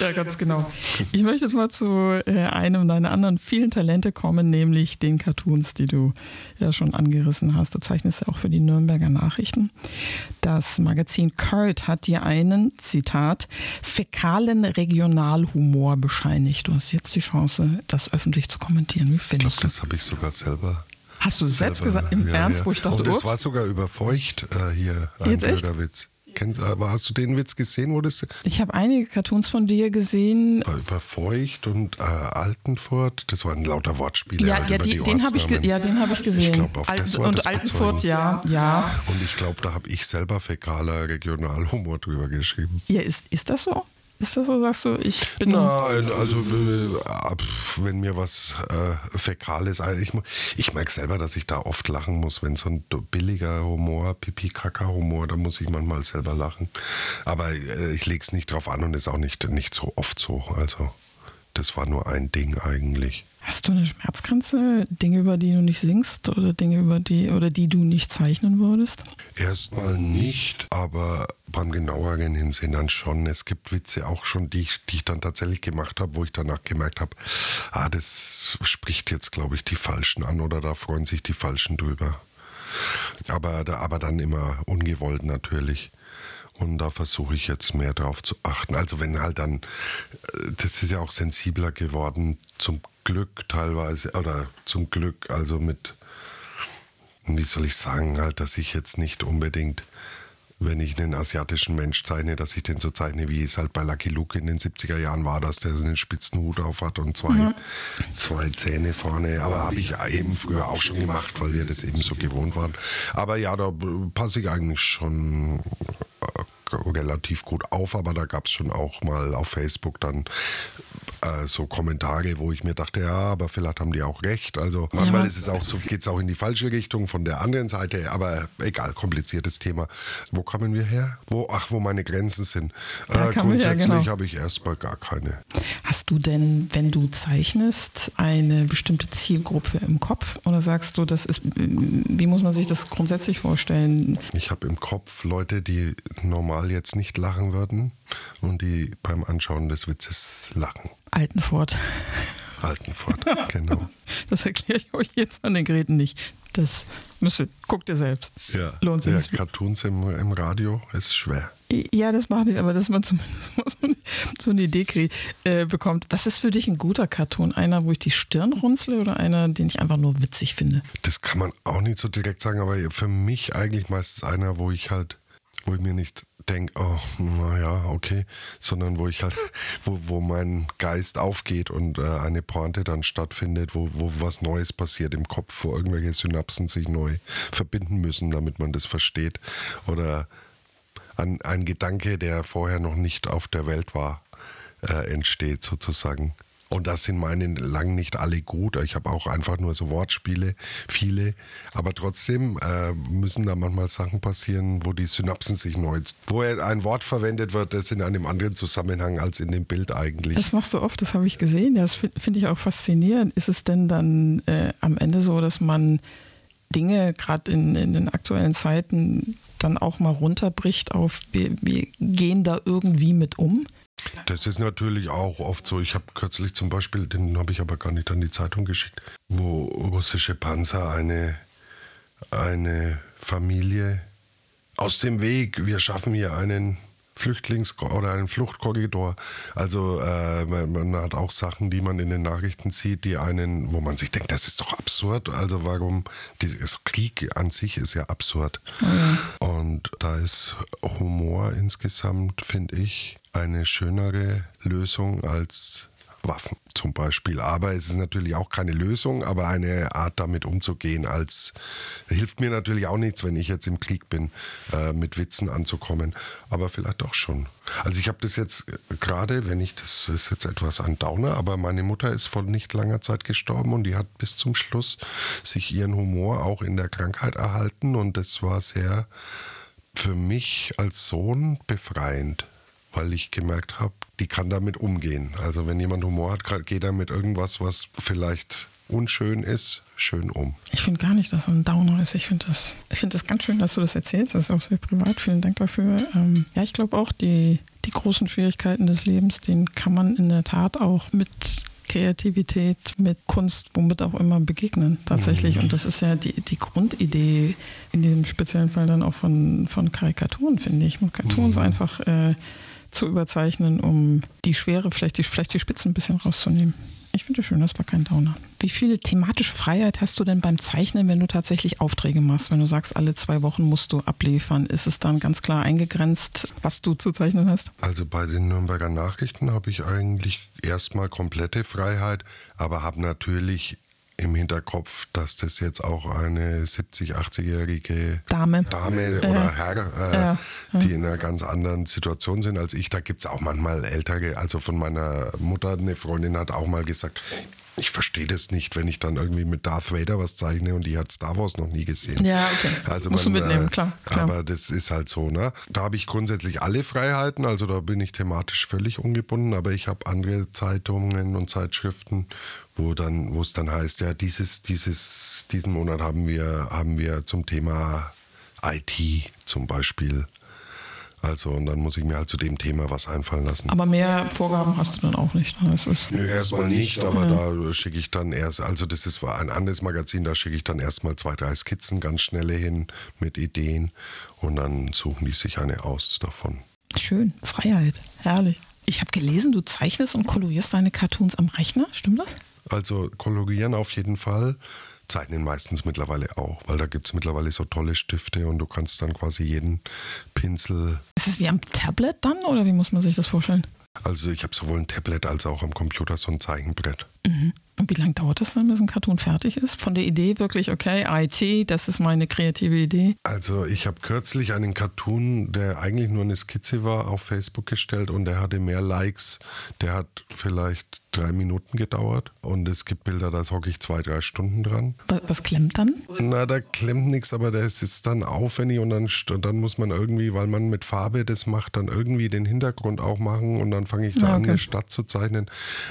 Ja, ganz genau. Ich möchte jetzt mal zu äh, einem deiner anderen vielen Talente kommen, nämlich den Cartoons, die du ja schon angerissen hast. Du zeichnest ja auch für die Nürnberger Nachrichten. Das Magazin Kurt hat dir einen, Zitat, fäkalen Regionalhumor bescheinigt. Du hast jetzt die Chance, das öffentlich zu kommentieren. Wie Ich glaube, findest du das habe ich sogar selber. Hast du selbst gesagt, im ja, Ernst, ja. wo ich dachte, Und das ups. war sogar über Feucht äh, hier, ein Jetzt echt? blöder Witz. Kennst, aber hast du den Witz gesehen, wo das Ich habe einige Cartoons von dir gesehen. über Feucht und äh, Altenfurt? Das waren lauter Wortspiele Ja, halt ja, die, die den habe ich, ja, den hab ich gesehen. Ich glaube, auf Alt- das war Und das Altenfurt, bezogen. ja, ja. Und ich glaube, da habe ich selber fäkaler Regionalhumor drüber geschrieben. Ja, ist, ist das so? Ist das so, sagst du? Ich bin. Nein, also äh, wenn mir was äh, Fäkales, also ich, ich merke selber, dass ich da oft lachen muss, wenn so ein billiger Humor, Pipi-Kaka-Humor, da muss ich manchmal selber lachen. Aber äh, ich lege es nicht drauf an und ist auch nicht, nicht so oft so. Also das war nur ein Ding eigentlich. Hast du eine Schmerzgrenze? Dinge, über die du nicht singst oder Dinge, über die oder die du nicht zeichnen würdest? Erstmal nicht, aber beim genaueren Hinsehen dann schon. Es gibt Witze auch schon, die ich, die ich dann tatsächlich gemacht habe, wo ich danach gemerkt habe, ah, das spricht jetzt, glaube ich, die Falschen an oder da freuen sich die Falschen drüber. Aber, aber dann immer ungewollt natürlich. Und da versuche ich jetzt mehr drauf zu achten. Also wenn halt dann, äh, das ist ja auch sensibler geworden, zum Glück teilweise, oder zum Glück, also mit, wie soll ich sagen, halt, dass ich jetzt nicht unbedingt, wenn ich einen asiatischen Mensch zeichne, dass ich den so zeichne, wie es halt bei Lucky Luke in den 70er Jahren war, dass der so einen spitzen Hut auf hat und zwei, zwei Zähne vorne. Aber habe ich eben früher auch schon gemacht, weil wir das eben so gewohnt waren. Aber ja, da passe ich eigentlich schon relativ gut auf, aber da gab es schon auch mal auf Facebook dann äh, so Kommentare, wo ich mir dachte, ja, aber vielleicht haben die auch recht. Also manchmal ist es auch so, geht es auch in die falsche Richtung von der anderen Seite, aber egal, kompliziertes Thema. Wo kommen wir her? Wo, ach, wo meine Grenzen sind. Äh, grundsätzlich genau. habe ich erstmal gar keine. Hast du denn, wenn du zeichnest, eine bestimmte Zielgruppe im Kopf? Oder sagst du, das ist, wie muss man sich das grundsätzlich vorstellen? Ich habe im Kopf Leute, die normal jetzt nicht lachen würden und die beim Anschauen des Witzes lachen. Altenfurt. Altenfurt, genau. Das erkläre ich euch jetzt an den Geräten nicht. Das müsst ihr, guckt ihr selbst. Ja, Lohnt sich. ja Cartoons im, im Radio ist schwer. Ja, das macht nicht, aber dass man zumindest mal so eine, so eine Idee krieg, äh, bekommt. Was ist für dich ein guter Cartoon? Einer, wo ich die Stirn runzle oder einer, den ich einfach nur witzig finde? Das kann man auch nicht so direkt sagen, aber für mich eigentlich meistens einer, wo ich halt, wo ich mir nicht denke, oh, naja, okay, sondern wo ich halt, wo, wo mein Geist aufgeht und äh, eine Pointe dann stattfindet, wo, wo was Neues passiert im Kopf, wo irgendwelche Synapsen sich neu verbinden müssen, damit man das versteht. Oder ein, ein Gedanke, der vorher noch nicht auf der Welt war, äh, entsteht sozusagen. Und das sind meine lang nicht alle gut. Ich habe auch einfach nur so Wortspiele, viele. Aber trotzdem äh, müssen da manchmal Sachen passieren, wo die Synapsen sich neu, wo ein Wort verwendet wird, das in einem anderen Zusammenhang als in dem Bild eigentlich. Das machst du oft, das habe ich gesehen. Das finde ich auch faszinierend. Ist es denn dann äh, am Ende so, dass man Dinge gerade in, in den aktuellen Zeiten dann auch mal runterbricht auf, wir, wir gehen da irgendwie mit um? Das ist natürlich auch oft so. Ich habe kürzlich zum Beispiel, den habe ich aber gar nicht an die Zeitung geschickt, wo russische Panzer eine, eine Familie aus dem Weg, wir schaffen hier einen Flüchtlings- oder einen Fluchtkorridor. Also äh, man, man, hat auch Sachen, die man in den Nachrichten sieht, die einen, wo man sich denkt, das ist doch absurd. Also warum, die, also Krieg an sich ist ja absurd. Mhm. Und da ist Humor insgesamt, finde ich, eine schönere Lösung als Waffen zum Beispiel. Aber es ist natürlich auch keine Lösung, aber eine Art damit umzugehen, als hilft mir natürlich auch nichts, wenn ich jetzt im Krieg bin, äh, mit Witzen anzukommen. Aber vielleicht auch schon. Also ich habe das jetzt gerade, wenn ich, das ist jetzt etwas ein Downer, aber meine Mutter ist vor nicht langer Zeit gestorben und die hat bis zum Schluss sich ihren Humor auch in der Krankheit erhalten und das war sehr für mich als Sohn befreiend weil ich gemerkt habe, die kann damit umgehen. Also wenn jemand Humor hat, geht er mit irgendwas, was vielleicht unschön ist, schön um. Ich finde gar nicht, dass er ein Downer ist. Ich finde das, find das ganz schön, dass du das erzählst. Das ist auch sehr privat. Vielen Dank dafür. Ähm, ja, ich glaube auch, die, die großen Schwierigkeiten des Lebens, denen kann man in der Tat auch mit Kreativität, mit Kunst, womit auch immer begegnen tatsächlich. Mhm. Und das ist ja die, die Grundidee in diesem speziellen Fall dann auch von, von Karikaturen, finde ich. Karikaturen mhm. einfach äh, zu überzeichnen, um die Schwere, vielleicht die, vielleicht die Spitzen ein bisschen rauszunehmen. Ich finde schön, das war kein Downer. Wie viel thematische Freiheit hast du denn beim Zeichnen, wenn du tatsächlich Aufträge machst? Wenn du sagst, alle zwei Wochen musst du abliefern, ist es dann ganz klar eingegrenzt, was du zu zeichnen hast? Also bei den Nürnberger Nachrichten habe ich eigentlich erstmal komplette Freiheit, aber habe natürlich im Hinterkopf, dass das jetzt auch eine 70, 80-jährige Dame, Dame oder ja. Herr, äh, ja. die in einer ganz anderen Situation sind als ich. Da gibt es auch manchmal ältere, also von meiner Mutter, eine Freundin hat auch mal gesagt, ich verstehe das nicht, wenn ich dann irgendwie mit Darth Vader was zeichne und die hat Star Wars noch nie gesehen. Ja, okay. Also Musst man, du mitnehmen, klar, klar. Aber das ist halt so, ne? Da habe ich grundsätzlich alle Freiheiten, also da bin ich thematisch völlig ungebunden, aber ich habe andere Zeitungen und Zeitschriften, wo dann, wo es dann heißt, ja, dieses, dieses, diesen Monat haben wir, haben wir zum Thema IT zum Beispiel also und dann muss ich mir halt zu dem Thema was einfallen lassen. Aber mehr Vorgaben hast du dann auch nicht. Ne? Das ist Nö, erstmal nicht, aber ja. da schicke ich dann erst, also das ist ein anderes Magazin, da schicke ich dann erstmal zwei, drei Skizzen ganz schnelle hin mit Ideen und dann suchen die sich eine aus davon. Schön, Freiheit, herrlich. Ich habe gelesen, du zeichnest und kolorierst deine Cartoons am Rechner, stimmt das? Also kolorieren auf jeden Fall zeichnen meistens mittlerweile auch, weil da gibt es mittlerweile so tolle Stifte und du kannst dann quasi jeden Pinsel. Ist es wie am Tablet dann oder wie muss man sich das vorstellen? Also ich habe sowohl ein Tablet als auch am Computer so ein Zeichenbrett. Mhm. Und wie lange dauert es dann, bis ein Cartoon fertig ist? Von der Idee wirklich, okay, IT, das ist meine kreative Idee? Also ich habe kürzlich einen Cartoon, der eigentlich nur eine Skizze war, auf Facebook gestellt und der hatte mehr Likes. Der hat vielleicht drei Minuten gedauert und es gibt Bilder, da hocke ich zwei, drei Stunden dran. Was klemmt dann? Na, da klemmt nichts, aber das ist dann aufwendig und dann, und dann muss man irgendwie, weil man mit Farbe das macht, dann irgendwie den Hintergrund auch machen und dann fange ich da okay. an, eine Stadt zu zeichnen.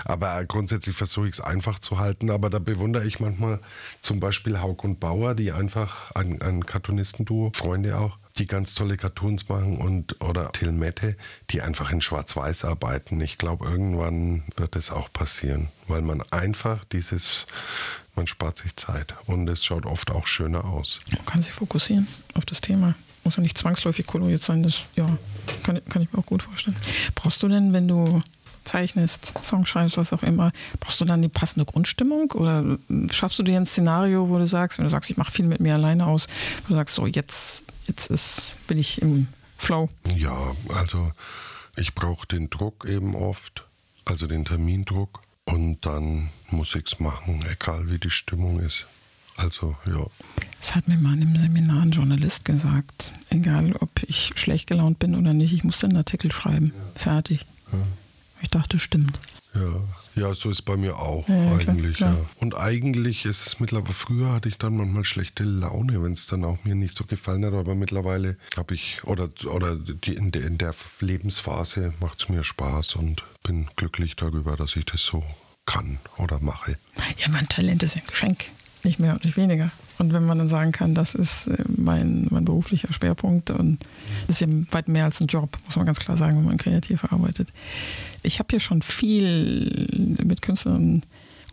Aber grundsätzlich versuche ich es einfach zu halten, aber da bewundere ich manchmal zum Beispiel Haug und Bauer, die einfach ein, ein Cartoonistenduo, Freunde auch, die ganz tolle Cartoons machen und oder Till Mette, die einfach in Schwarz-Weiß arbeiten. Ich glaube, irgendwann wird es auch passieren, weil man einfach dieses, man spart sich Zeit und es schaut oft auch schöner aus. Man kann sich fokussieren auf das Thema. Muss ja nicht zwangsläufig koloriert sein, das ja, kann, kann ich mir auch gut vorstellen. Brauchst du denn, wenn du zeichnest, Song schreibst, was auch immer, brauchst du dann die passende Grundstimmung oder schaffst du dir ein Szenario, wo du sagst, wenn du sagst, ich mache viel mit mir alleine aus, wo du sagst, so jetzt, jetzt ist, bin ich im Flow? Ja, also ich brauche den Druck eben oft, also den Termindruck und dann muss ich es machen, egal wie die Stimmung ist. Also, ja. Das hat mir mal in einem Seminar ein Journalist gesagt. Egal, ob ich schlecht gelaunt bin oder nicht, ich muss den Artikel schreiben. Ja. Fertig. Ja. Ich dachte, stimmt. Ja. Ja, so ist bei mir auch Ja, ja, klar, eigentlich. klar. Ja. Und eigentlich ist es mittlerweile, früher hatte ich dann manchmal schlechte Laune, wenn es dann auch mir nicht so gefallen hat, aber mittlerweile habe ich, oder, oder die, in, der, in der Lebensphase macht es mir Spaß und bin glücklich darüber, dass ich das so kann oder mache. Ja, mein Talent ist ein Geschenk, nicht mehr und nicht weniger. Und wenn man dann sagen kann, das ist äh, mein, mein beruflicher Schwerpunkt und das ist ja weit mehr als ein Job, muss man ganz klar sagen, wenn man kreativ arbeitet. Ich habe hier schon viel mit Künstlern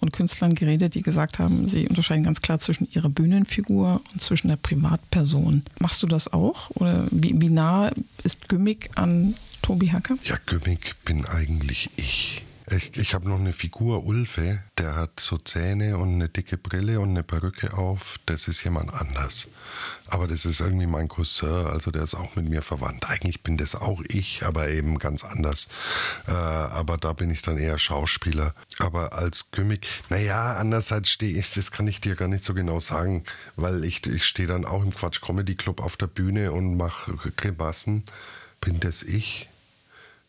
und Künstlern geredet, die gesagt haben, sie unterscheiden ganz klar zwischen ihrer Bühnenfigur und zwischen der Privatperson. Machst du das auch? Oder wie, wie nah ist Gimmick an Tobi Hacker? Ja, Gimmick bin eigentlich ich. Ich, ich habe noch eine Figur, Ulfe, der hat so Zähne und eine dicke Brille und eine Perücke auf. Das ist jemand anders. Aber das ist irgendwie mein Cousin, also der ist auch mit mir verwandt. Eigentlich bin das auch ich, aber eben ganz anders. Äh, aber da bin ich dann eher Schauspieler. Aber als Gimmick, naja, andererseits stehe ich, das kann ich dir gar nicht so genau sagen, weil ich, ich stehe dann auch im Quatsch Comedy Club auf der Bühne und mache Grimassen. Bin das ich?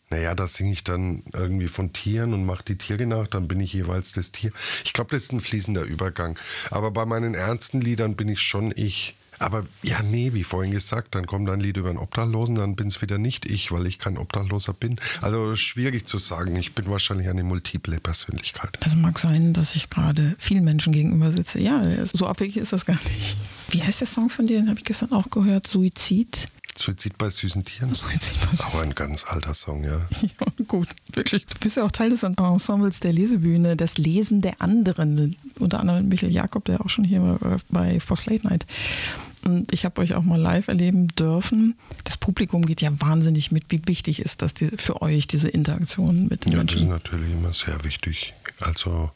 Naja, da singe ich dann irgendwie von Tieren und mache die Tiere nach, dann bin ich jeweils das Tier. Ich glaube, das ist ein fließender Übergang. Aber bei meinen ernsten Liedern bin ich schon ich. Aber ja, nee, wie vorhin gesagt, dann kommt ein Lied über einen Obdachlosen, dann bin es wieder nicht ich, weil ich kein Obdachloser bin. Also schwierig zu sagen. Ich bin wahrscheinlich eine multiple Persönlichkeit. Also mag sein, dass ich gerade vielen Menschen gegenüber sitze. Ja, so abwegig ist das gar nicht. Wie heißt der Song von dir? Den habe ich gestern auch gehört. Suizid. Suizid bei süßen Tieren. Suizid bei süßen Auch ein ganz alter Song, ja. Ja, gut, wirklich. Du bist ja auch Teil des Ensembles der Lesebühne, das Lesen der anderen. Unter anderem Michael Jakob, der auch schon hier war bei Voss Late Night. Und ich habe euch auch mal live erleben dürfen. Das Publikum geht ja wahnsinnig mit. Wie wichtig ist das die, für euch, diese Interaktion mit den Ja, das ist Menschen? natürlich immer sehr wichtig. Also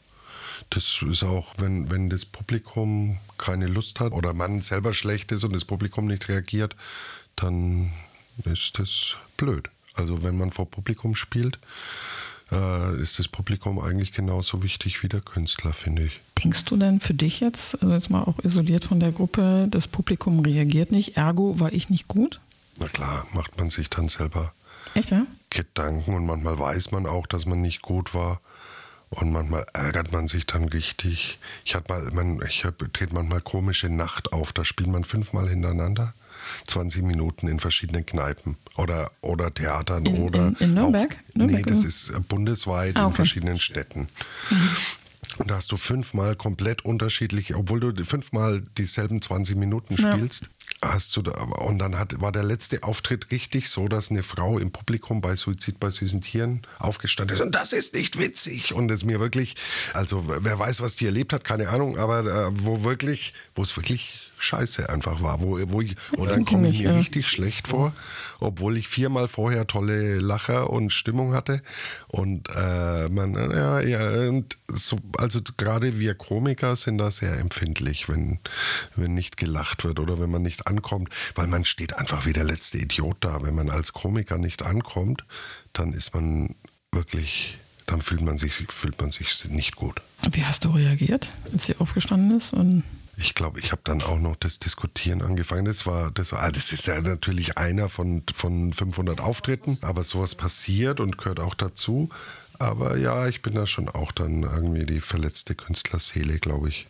das ist auch, wenn, wenn das Publikum keine Lust hat oder man selber schlecht ist und das Publikum nicht reagiert, dann ist das blöd. Also wenn man vor Publikum spielt, äh, ist das Publikum eigentlich genauso wichtig wie der Künstler, finde ich. Denkst du denn für dich jetzt, also jetzt mal auch isoliert von der Gruppe, das Publikum reagiert nicht, ergo war ich nicht gut? Na klar, macht man sich dann selber Echt, ja? Gedanken und manchmal weiß man auch, dass man nicht gut war. Und manchmal ärgert man sich dann richtig. Ich hatte mal, man, ich trete manchmal komische Nacht auf, da spielt man fünfmal hintereinander. 20 Minuten in verschiedenen Kneipen oder, oder Theatern In- oder. in- in Nürnberg? Auch, Nürnberg, nee, das oder? ist äh, bundesweit Ah, in okay. verschiedenen Städten. Und da hast du fünfmal komplett unterschiedliche, obwohl du fünfmal dieselben 20 Minuten Ja. spielst, hast du da, und dann hat, war der letzte Auftritt richtig so, dass eine Frau im Publikum bei Suizid bei süßen Tieren aufgestanden ist und das ist nicht witzig und es mir wirklich, also wer weiß, was die erlebt hat, keine Ahnung, aber äh, wo wirklich, wo es wirklich scheiße einfach war, wo, wo ich, und dann komme ich mir ja. richtig schlecht vor, obwohl ich viermal vorher tolle Lacher und Stimmung hatte und äh, man, ja, ja, und so, also gerade wir Komiker sind da sehr empfindlich, wenn, wenn nicht gelacht wird oder wenn man nicht ankommt, weil man steht einfach wie der letzte Idiot da. Wenn man als Komiker nicht ankommt, dann ist man wirklich, dann fühlt man sich, fühlt man sich nicht gut. Wie hast du reagiert, als sie aufgestanden ist? Und Ich glaube, ich habe dann auch noch das Diskutieren angefangen. Das war, das war, ah, das ist ja natürlich einer von, von 500 Auftritten, aber sowas passiert und gehört auch dazu. Aber ja, ich bin da schon auch dann irgendwie die verletzte Künstlerseele, glaube ich.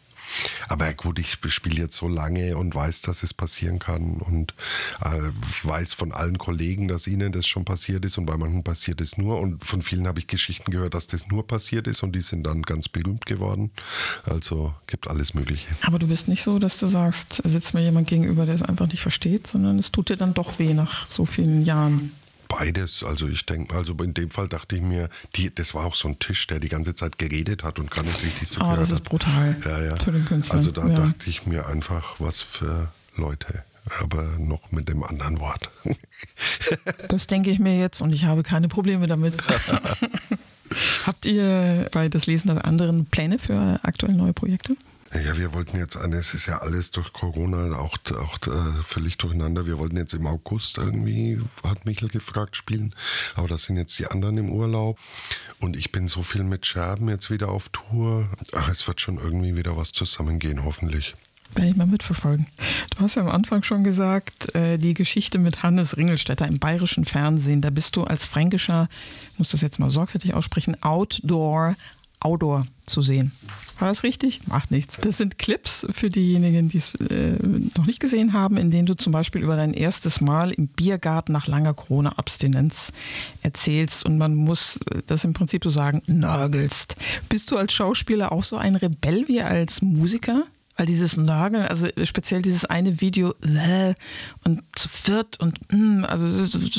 Aber gut, ich spiele jetzt so lange und weiß, dass es passieren kann und äh, weiß von allen Kollegen, dass ihnen das schon passiert ist und bei manchen passiert es nur. Und von vielen habe ich Geschichten gehört, dass das nur passiert ist und die sind dann ganz berühmt geworden. Also gibt alles Mögliche. Aber du bist nicht so, dass du sagst, sitzt mir jemand gegenüber, der es einfach nicht versteht, sondern es tut dir dann doch weh nach so vielen Jahren. Beides. Also ich denke, also in dem Fall dachte ich mir, die, das war auch so ein Tisch, der die ganze Zeit geredet hat und gar nicht richtig zugehört Ah, das ist brutal Ja, ja. für den Künstler. Also da ja. dachte ich mir einfach, was für Leute. Aber noch mit dem anderen Wort. Das denke ich mir jetzt und ich habe keine Probleme damit. Habt ihr bei das Lesen der anderen Pläne für aktuell neue Projekte? Ja, wir wollten jetzt, es ist ja alles durch Corona auch, auch äh, völlig durcheinander. Wir wollten jetzt im August irgendwie, hat Michael gefragt, spielen. Aber da sind jetzt die anderen im Urlaub. Und ich bin so viel mit Scherben jetzt wieder auf Tour. Ach, es wird schon irgendwie wieder was zusammengehen, hoffentlich. Werde ich mal mitverfolgen. Du hast ja am Anfang schon gesagt, äh, die Geschichte mit Hannes Ringelstetter im bayerischen Fernsehen. Da bist du als fränkischer, ich muss das jetzt mal sorgfältig aussprechen, Outdoor, Outdoor zu sehen. War das richtig? Macht nichts. Das sind Clips für diejenigen, die es äh, noch nicht gesehen haben, in denen du zum Beispiel über dein erstes Mal im Biergarten nach langer Corona-Abstinenz erzählst und man muss das im Prinzip so sagen, nörgelst. Bist du als Schauspieler auch so ein Rebell wie als Musiker? Weil dieses Nörgeln, also speziell dieses eine Video und zu viert und mm, also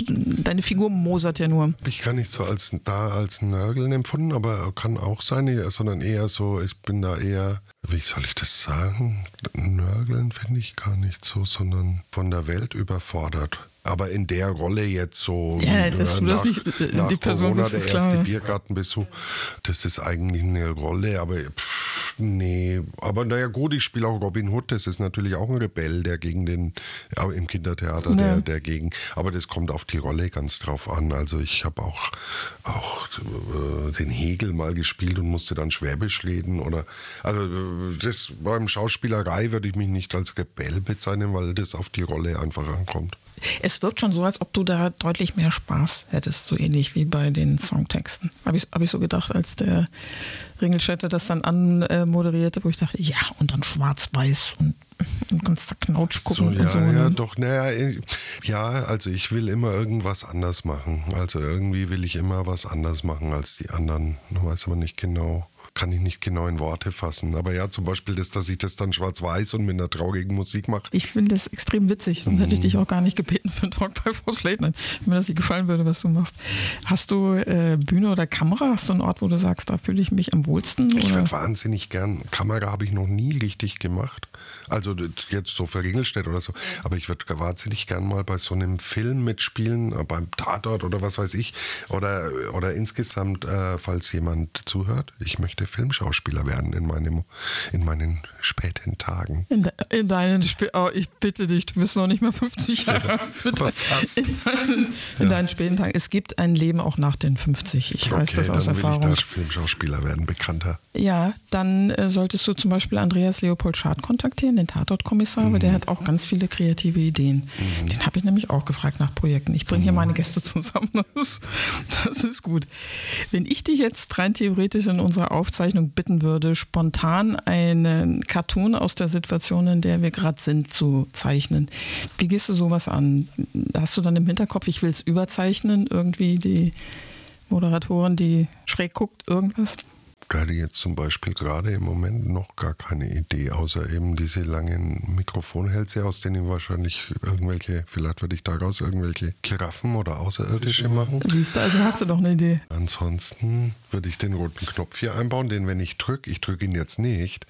deine Figur mosert ja nur. Ich kann nicht so als da als Nörgeln empfunden, aber kann auch sein, sondern eher so, ich bin da eher, wie soll ich das sagen? Nörgeln finde ich gar nicht so, sondern von der Welt überfordert. Aber in der Rolle jetzt so ja, dass du nach, das nicht, äh, nach die Person Corona, bist, der ist erste klar. Biergartenbesuch, das ist eigentlich eine Rolle, aber pff, nee. Aber naja gut, ich spiele auch Robin Hood, das ist natürlich auch ein Rebell, der gegen den, ja, im Kindertheater, Ja. der, der gegen, aber das kommt auf die Rolle ganz drauf an. Also ich habe auch, auch äh, den Hegel mal gespielt und musste dann Schwäbisch reden oder, also äh, das beim Schauspielerei würde ich mich nicht als Rebell bezeichnen, weil das auf die Rolle einfach ankommt. Es wirkt schon so, als ob du da deutlich mehr Spaß hättest, so ähnlich wie bei den Songtexten. Habe ich, hab ich so gedacht, als der Ringelstädter das dann anmoderierte, wo ich dachte, ja, und dann schwarz-weiß und, und ganz zerknautscht So, gucken ja, und so. ja, ne? doch, naja, ja, also ich will immer irgendwas anders machen. Also irgendwie will ich immer was anders machen als die anderen. Ich weiß aber nicht genau, kann ich nicht genau in Worte fassen. Aber ja, zum Beispiel das, dass ich das dann schwarz-weiß und mit einer traurigen Musik mache. Ich finde das extrem witzig und hätte ich dich auch gar nicht gebeten für einen Talk bei Force Late Night, wenn mir das nicht gefallen würde, was du machst. Hast du äh, Bühne oder Kamera? Hast du einen Ort, wo du sagst, da fühle ich mich am wohlsten? Ich würde wahnsinnig gern, Kamera habe ich noch nie richtig gemacht. Also jetzt so für Ringelstedt oder so. Aber ich würde wahnsinnig gern mal bei so einem Film mitspielen, äh, beim Tatort oder was weiß ich. Oder, oder insgesamt, äh, falls jemand zuhört, ich möchte Filmschauspieler werden in, meinem, in meinen späten Tagen. In, de, in deinen oh, ich bitte dich, du bist noch nicht mal 50 Jahre alt. Bitte. fast. In, deinen, in deinen späten Tagen. Es gibt ein Leben auch nach den 50. Ich weiß das aus dann will Erfahrung. ich da Filmschauspieler werden, bekannter. Ja, dann äh, solltest du zum Beispiel Andreas Leopold Schad kontaktieren, den Tatortkommissar, weil der hat auch ganz viele kreative Ideen. Den habe ich nämlich auch gefragt nach Projekten. Ich bringe hier meine Gäste zusammen. Das, das ist gut. Wenn ich dich jetzt rein theoretisch in unserer Aufzeichnung bitten würde, spontan einen Cartoon aus der Situation, in der wir gerade sind, zu zeichnen, wie gehst du sowas an? Hast du dann im Hinterkopf, ich will es überzeichnen, irgendwie die Moderatorin, die schräg guckt, irgendwas? Ich jetzt zum Beispiel gerade im Moment noch gar keine Idee, außer eben diese langen Mikrofonhälse, aus denen wahrscheinlich irgendwelche, vielleicht würde ich daraus irgendwelche Giraffen oder Außerirdische machen. Siehst du, also hast du doch eine Idee. Ansonsten würde ich den roten Knopf hier einbauen, den wenn ich drücke, ich drücke ihn jetzt nicht.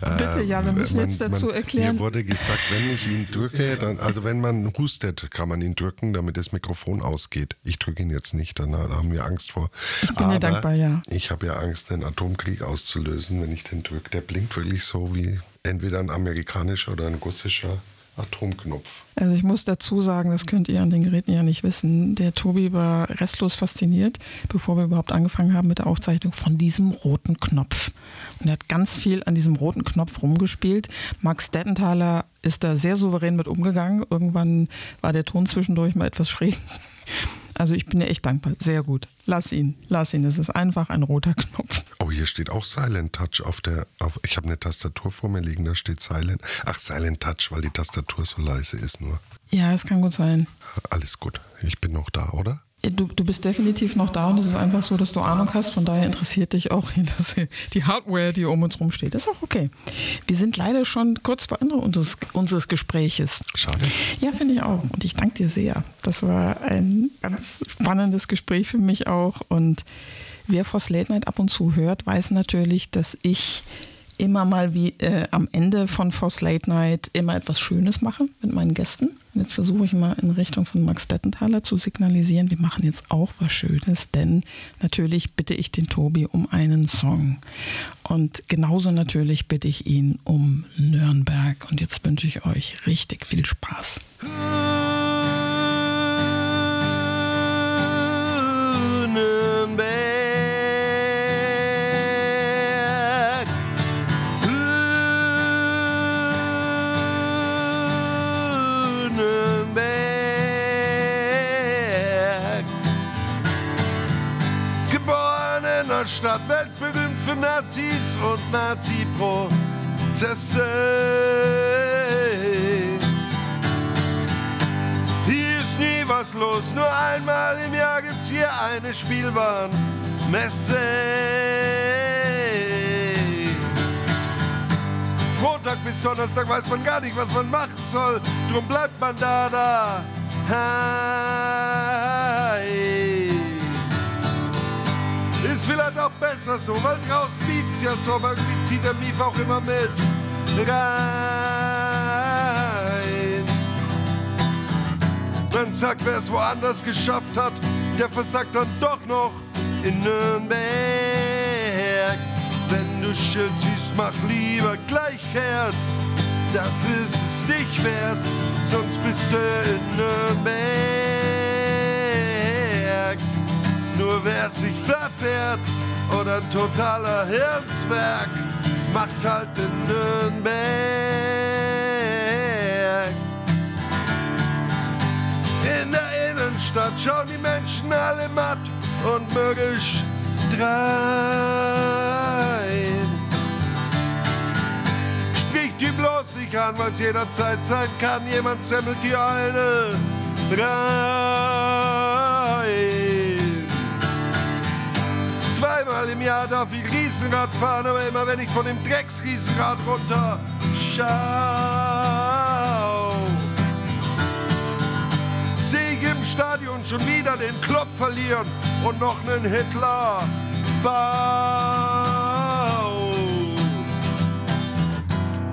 Bitte, ja, wir müssen jetzt dazu erklären. Mir wurde gesagt, wenn ich ihn drücke, dann, also wenn man hustet, kann man ihn drücken, damit das Mikrofon ausgeht. Ich drücke ihn jetzt nicht, dann da haben wir Angst vor. Ich bin dir dankbar, ja. Ich habe ja Angst, den Atomkrieg auszulösen, wenn ich den drücke. Der blinkt wirklich so wie entweder ein amerikanischer oder ein russischer Atomknopf. Also ich muss dazu sagen, das könnt ihr an den Geräten ja nicht wissen. Der Tobi war restlos fasziniert, bevor wir überhaupt angefangen haben mit der Aufzeichnung, von diesem roten Knopf. Und er hat ganz viel an diesem roten Knopf rumgespielt. Max Dettenthaler ist da sehr souverän mit umgegangen. Irgendwann war der Ton zwischendurch mal etwas schräg. Also ich bin dir echt dankbar. Sehr gut. Lass ihn, lass ihn. Es ist einfach ein roter Knopf. Oh, hier steht auch Silent Touch auf der. Auf, ich habe eine Tastatur vor mir liegen, da steht Silent. Ach, Silent Touch, weil die Tastatur so leise ist nur. Ja, es kann gut sein. Alles gut. Ich bin noch da, oder? Du, du bist definitiv noch da und es ist einfach so, dass du Ahnung hast. Von daher interessiert dich auch die Hardware, die um uns rum steht. Das ist auch okay. Wir sind leider schon kurz vor Ende unseres, unseres Gespräches. Schade. Ja, finde ich auch. Und ich danke dir sehr. Das war ein ganz spannendes Gespräch für mich auch. Und wer Voss Late Night ab und zu hört, weiß natürlich, dass ich immer mal wie äh, am Ende von Voss Late Night immer etwas Schönes mache mit meinen Gästen. Jetzt versuche ich mal in Richtung von Max Dettenthaler zu signalisieren, wir machen jetzt auch was Schönes, denn natürlich bitte ich den Tobi um einen Song. Und genauso natürlich bitte ich ihn um Nürnberg. Und jetzt wünsche ich euch richtig viel Spaß. Stadt, weltberühmt für Nazis und Nazi-Prozesse. Hier ist nie was los, nur einmal im Jahr gibt's hier eine Spielwarenmesse. Montag bis Donnerstag weiß man gar nicht, was man machen soll, drum bleibt man da, da. Hi. Vielleicht auch besser so, weil draußen mieft's ja so, aber irgendwie zieht der Mief auch immer mit rein. Man sagt, wer es woanders geschafft hat, der versagt dann doch noch in Nürnberg. Wenn du Schild siehst, mach lieber gleich kehrt. Das ist es nicht wert, sonst bist du in Nürnberg. Nur wer sich verfährt oder ein totaler Hirnswerk, macht halt in Nürnberg. In der Innenstadt schauen die Menschen alle matt und mürrisch drein. Spricht die bloß nicht an, weil's jederzeit sein kann. Jemand semmelt die eine rein. Zweimal im Jahr darf ich Riesenrad fahren, aber immer wenn ich von dem Drecksriesenrad runter schau, sehe ich im Stadion schon wieder den Club verlieren und noch einen Hitler bau.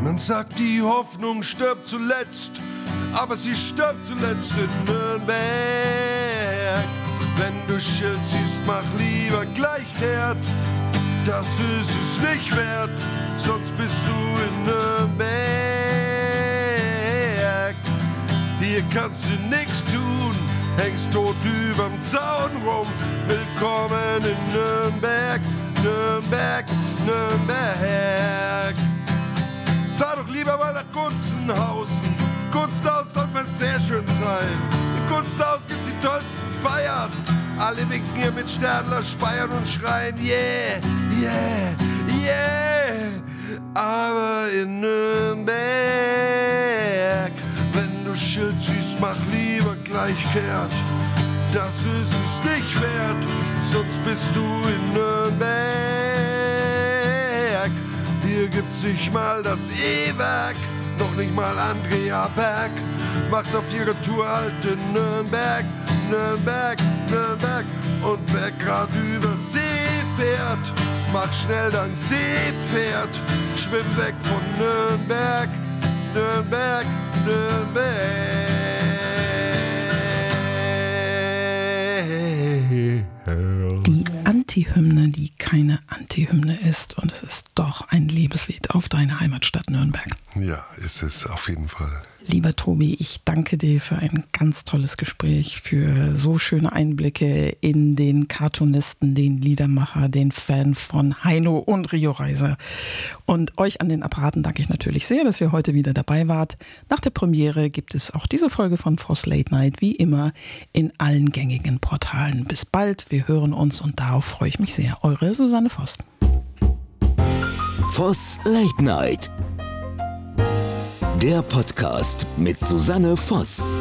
Man sagt, die Hoffnung stirbt zuletzt, aber sie stirbt zuletzt in Nürnberg. Wenn du Schild siehst, mach lieber gleich kehrt. Das ist es nicht wert, sonst bist du in Nürnberg. Hier kannst du nix tun, hängst tot überm Zaun rum. Willkommen in Nürnberg, Nürnberg, Nürnberg. Fahr doch lieber mal nach Gunzenhausen. Gunzenhaus soll für sehr schön sein. In Gunzenhaus gibt's die tollsten Feiern. Alle winken hier mit Sternler, Speiern und schreien, yeah, yeah, yeah. Aber in Nürnberg, wenn du Schild siehst, mach lieber gleich kehrt. Das ist es nicht wert, sonst bist du in Nürnberg. Hier gibt's nicht mal das E-Werk, noch nicht mal Andrea Berg. Macht auf ihre Tour in Nürnberg, Nürnberg, Nürnberg. Und wer grad über See fährt, mach schnell dein Seepferd. Schwimm weg von Nürnberg, Nürnberg, Nürnberg. Antihymne, die keine Antihymne ist und es ist doch ein Liebeslied auf deine Heimatstadt Nürnberg. Ja, ist es auf jeden Fall. Lieber Tobi, ich danke dir für ein ganz tolles Gespräch, für so schöne Einblicke in den Cartoonisten, den Liedermacher, den Fan von Heino und Rio Reiser. Und euch an den Apparaten danke ich natürlich sehr, dass ihr heute wieder dabei wart. Nach der Premiere gibt es auch diese Folge von Voss Late Night wie immer in allen gängigen Portalen. Bis bald, wir hören uns und darauf freue ich mich sehr. Eure Susanne Voss. Voss Late Night. Der Podcast mit Susanne Voss.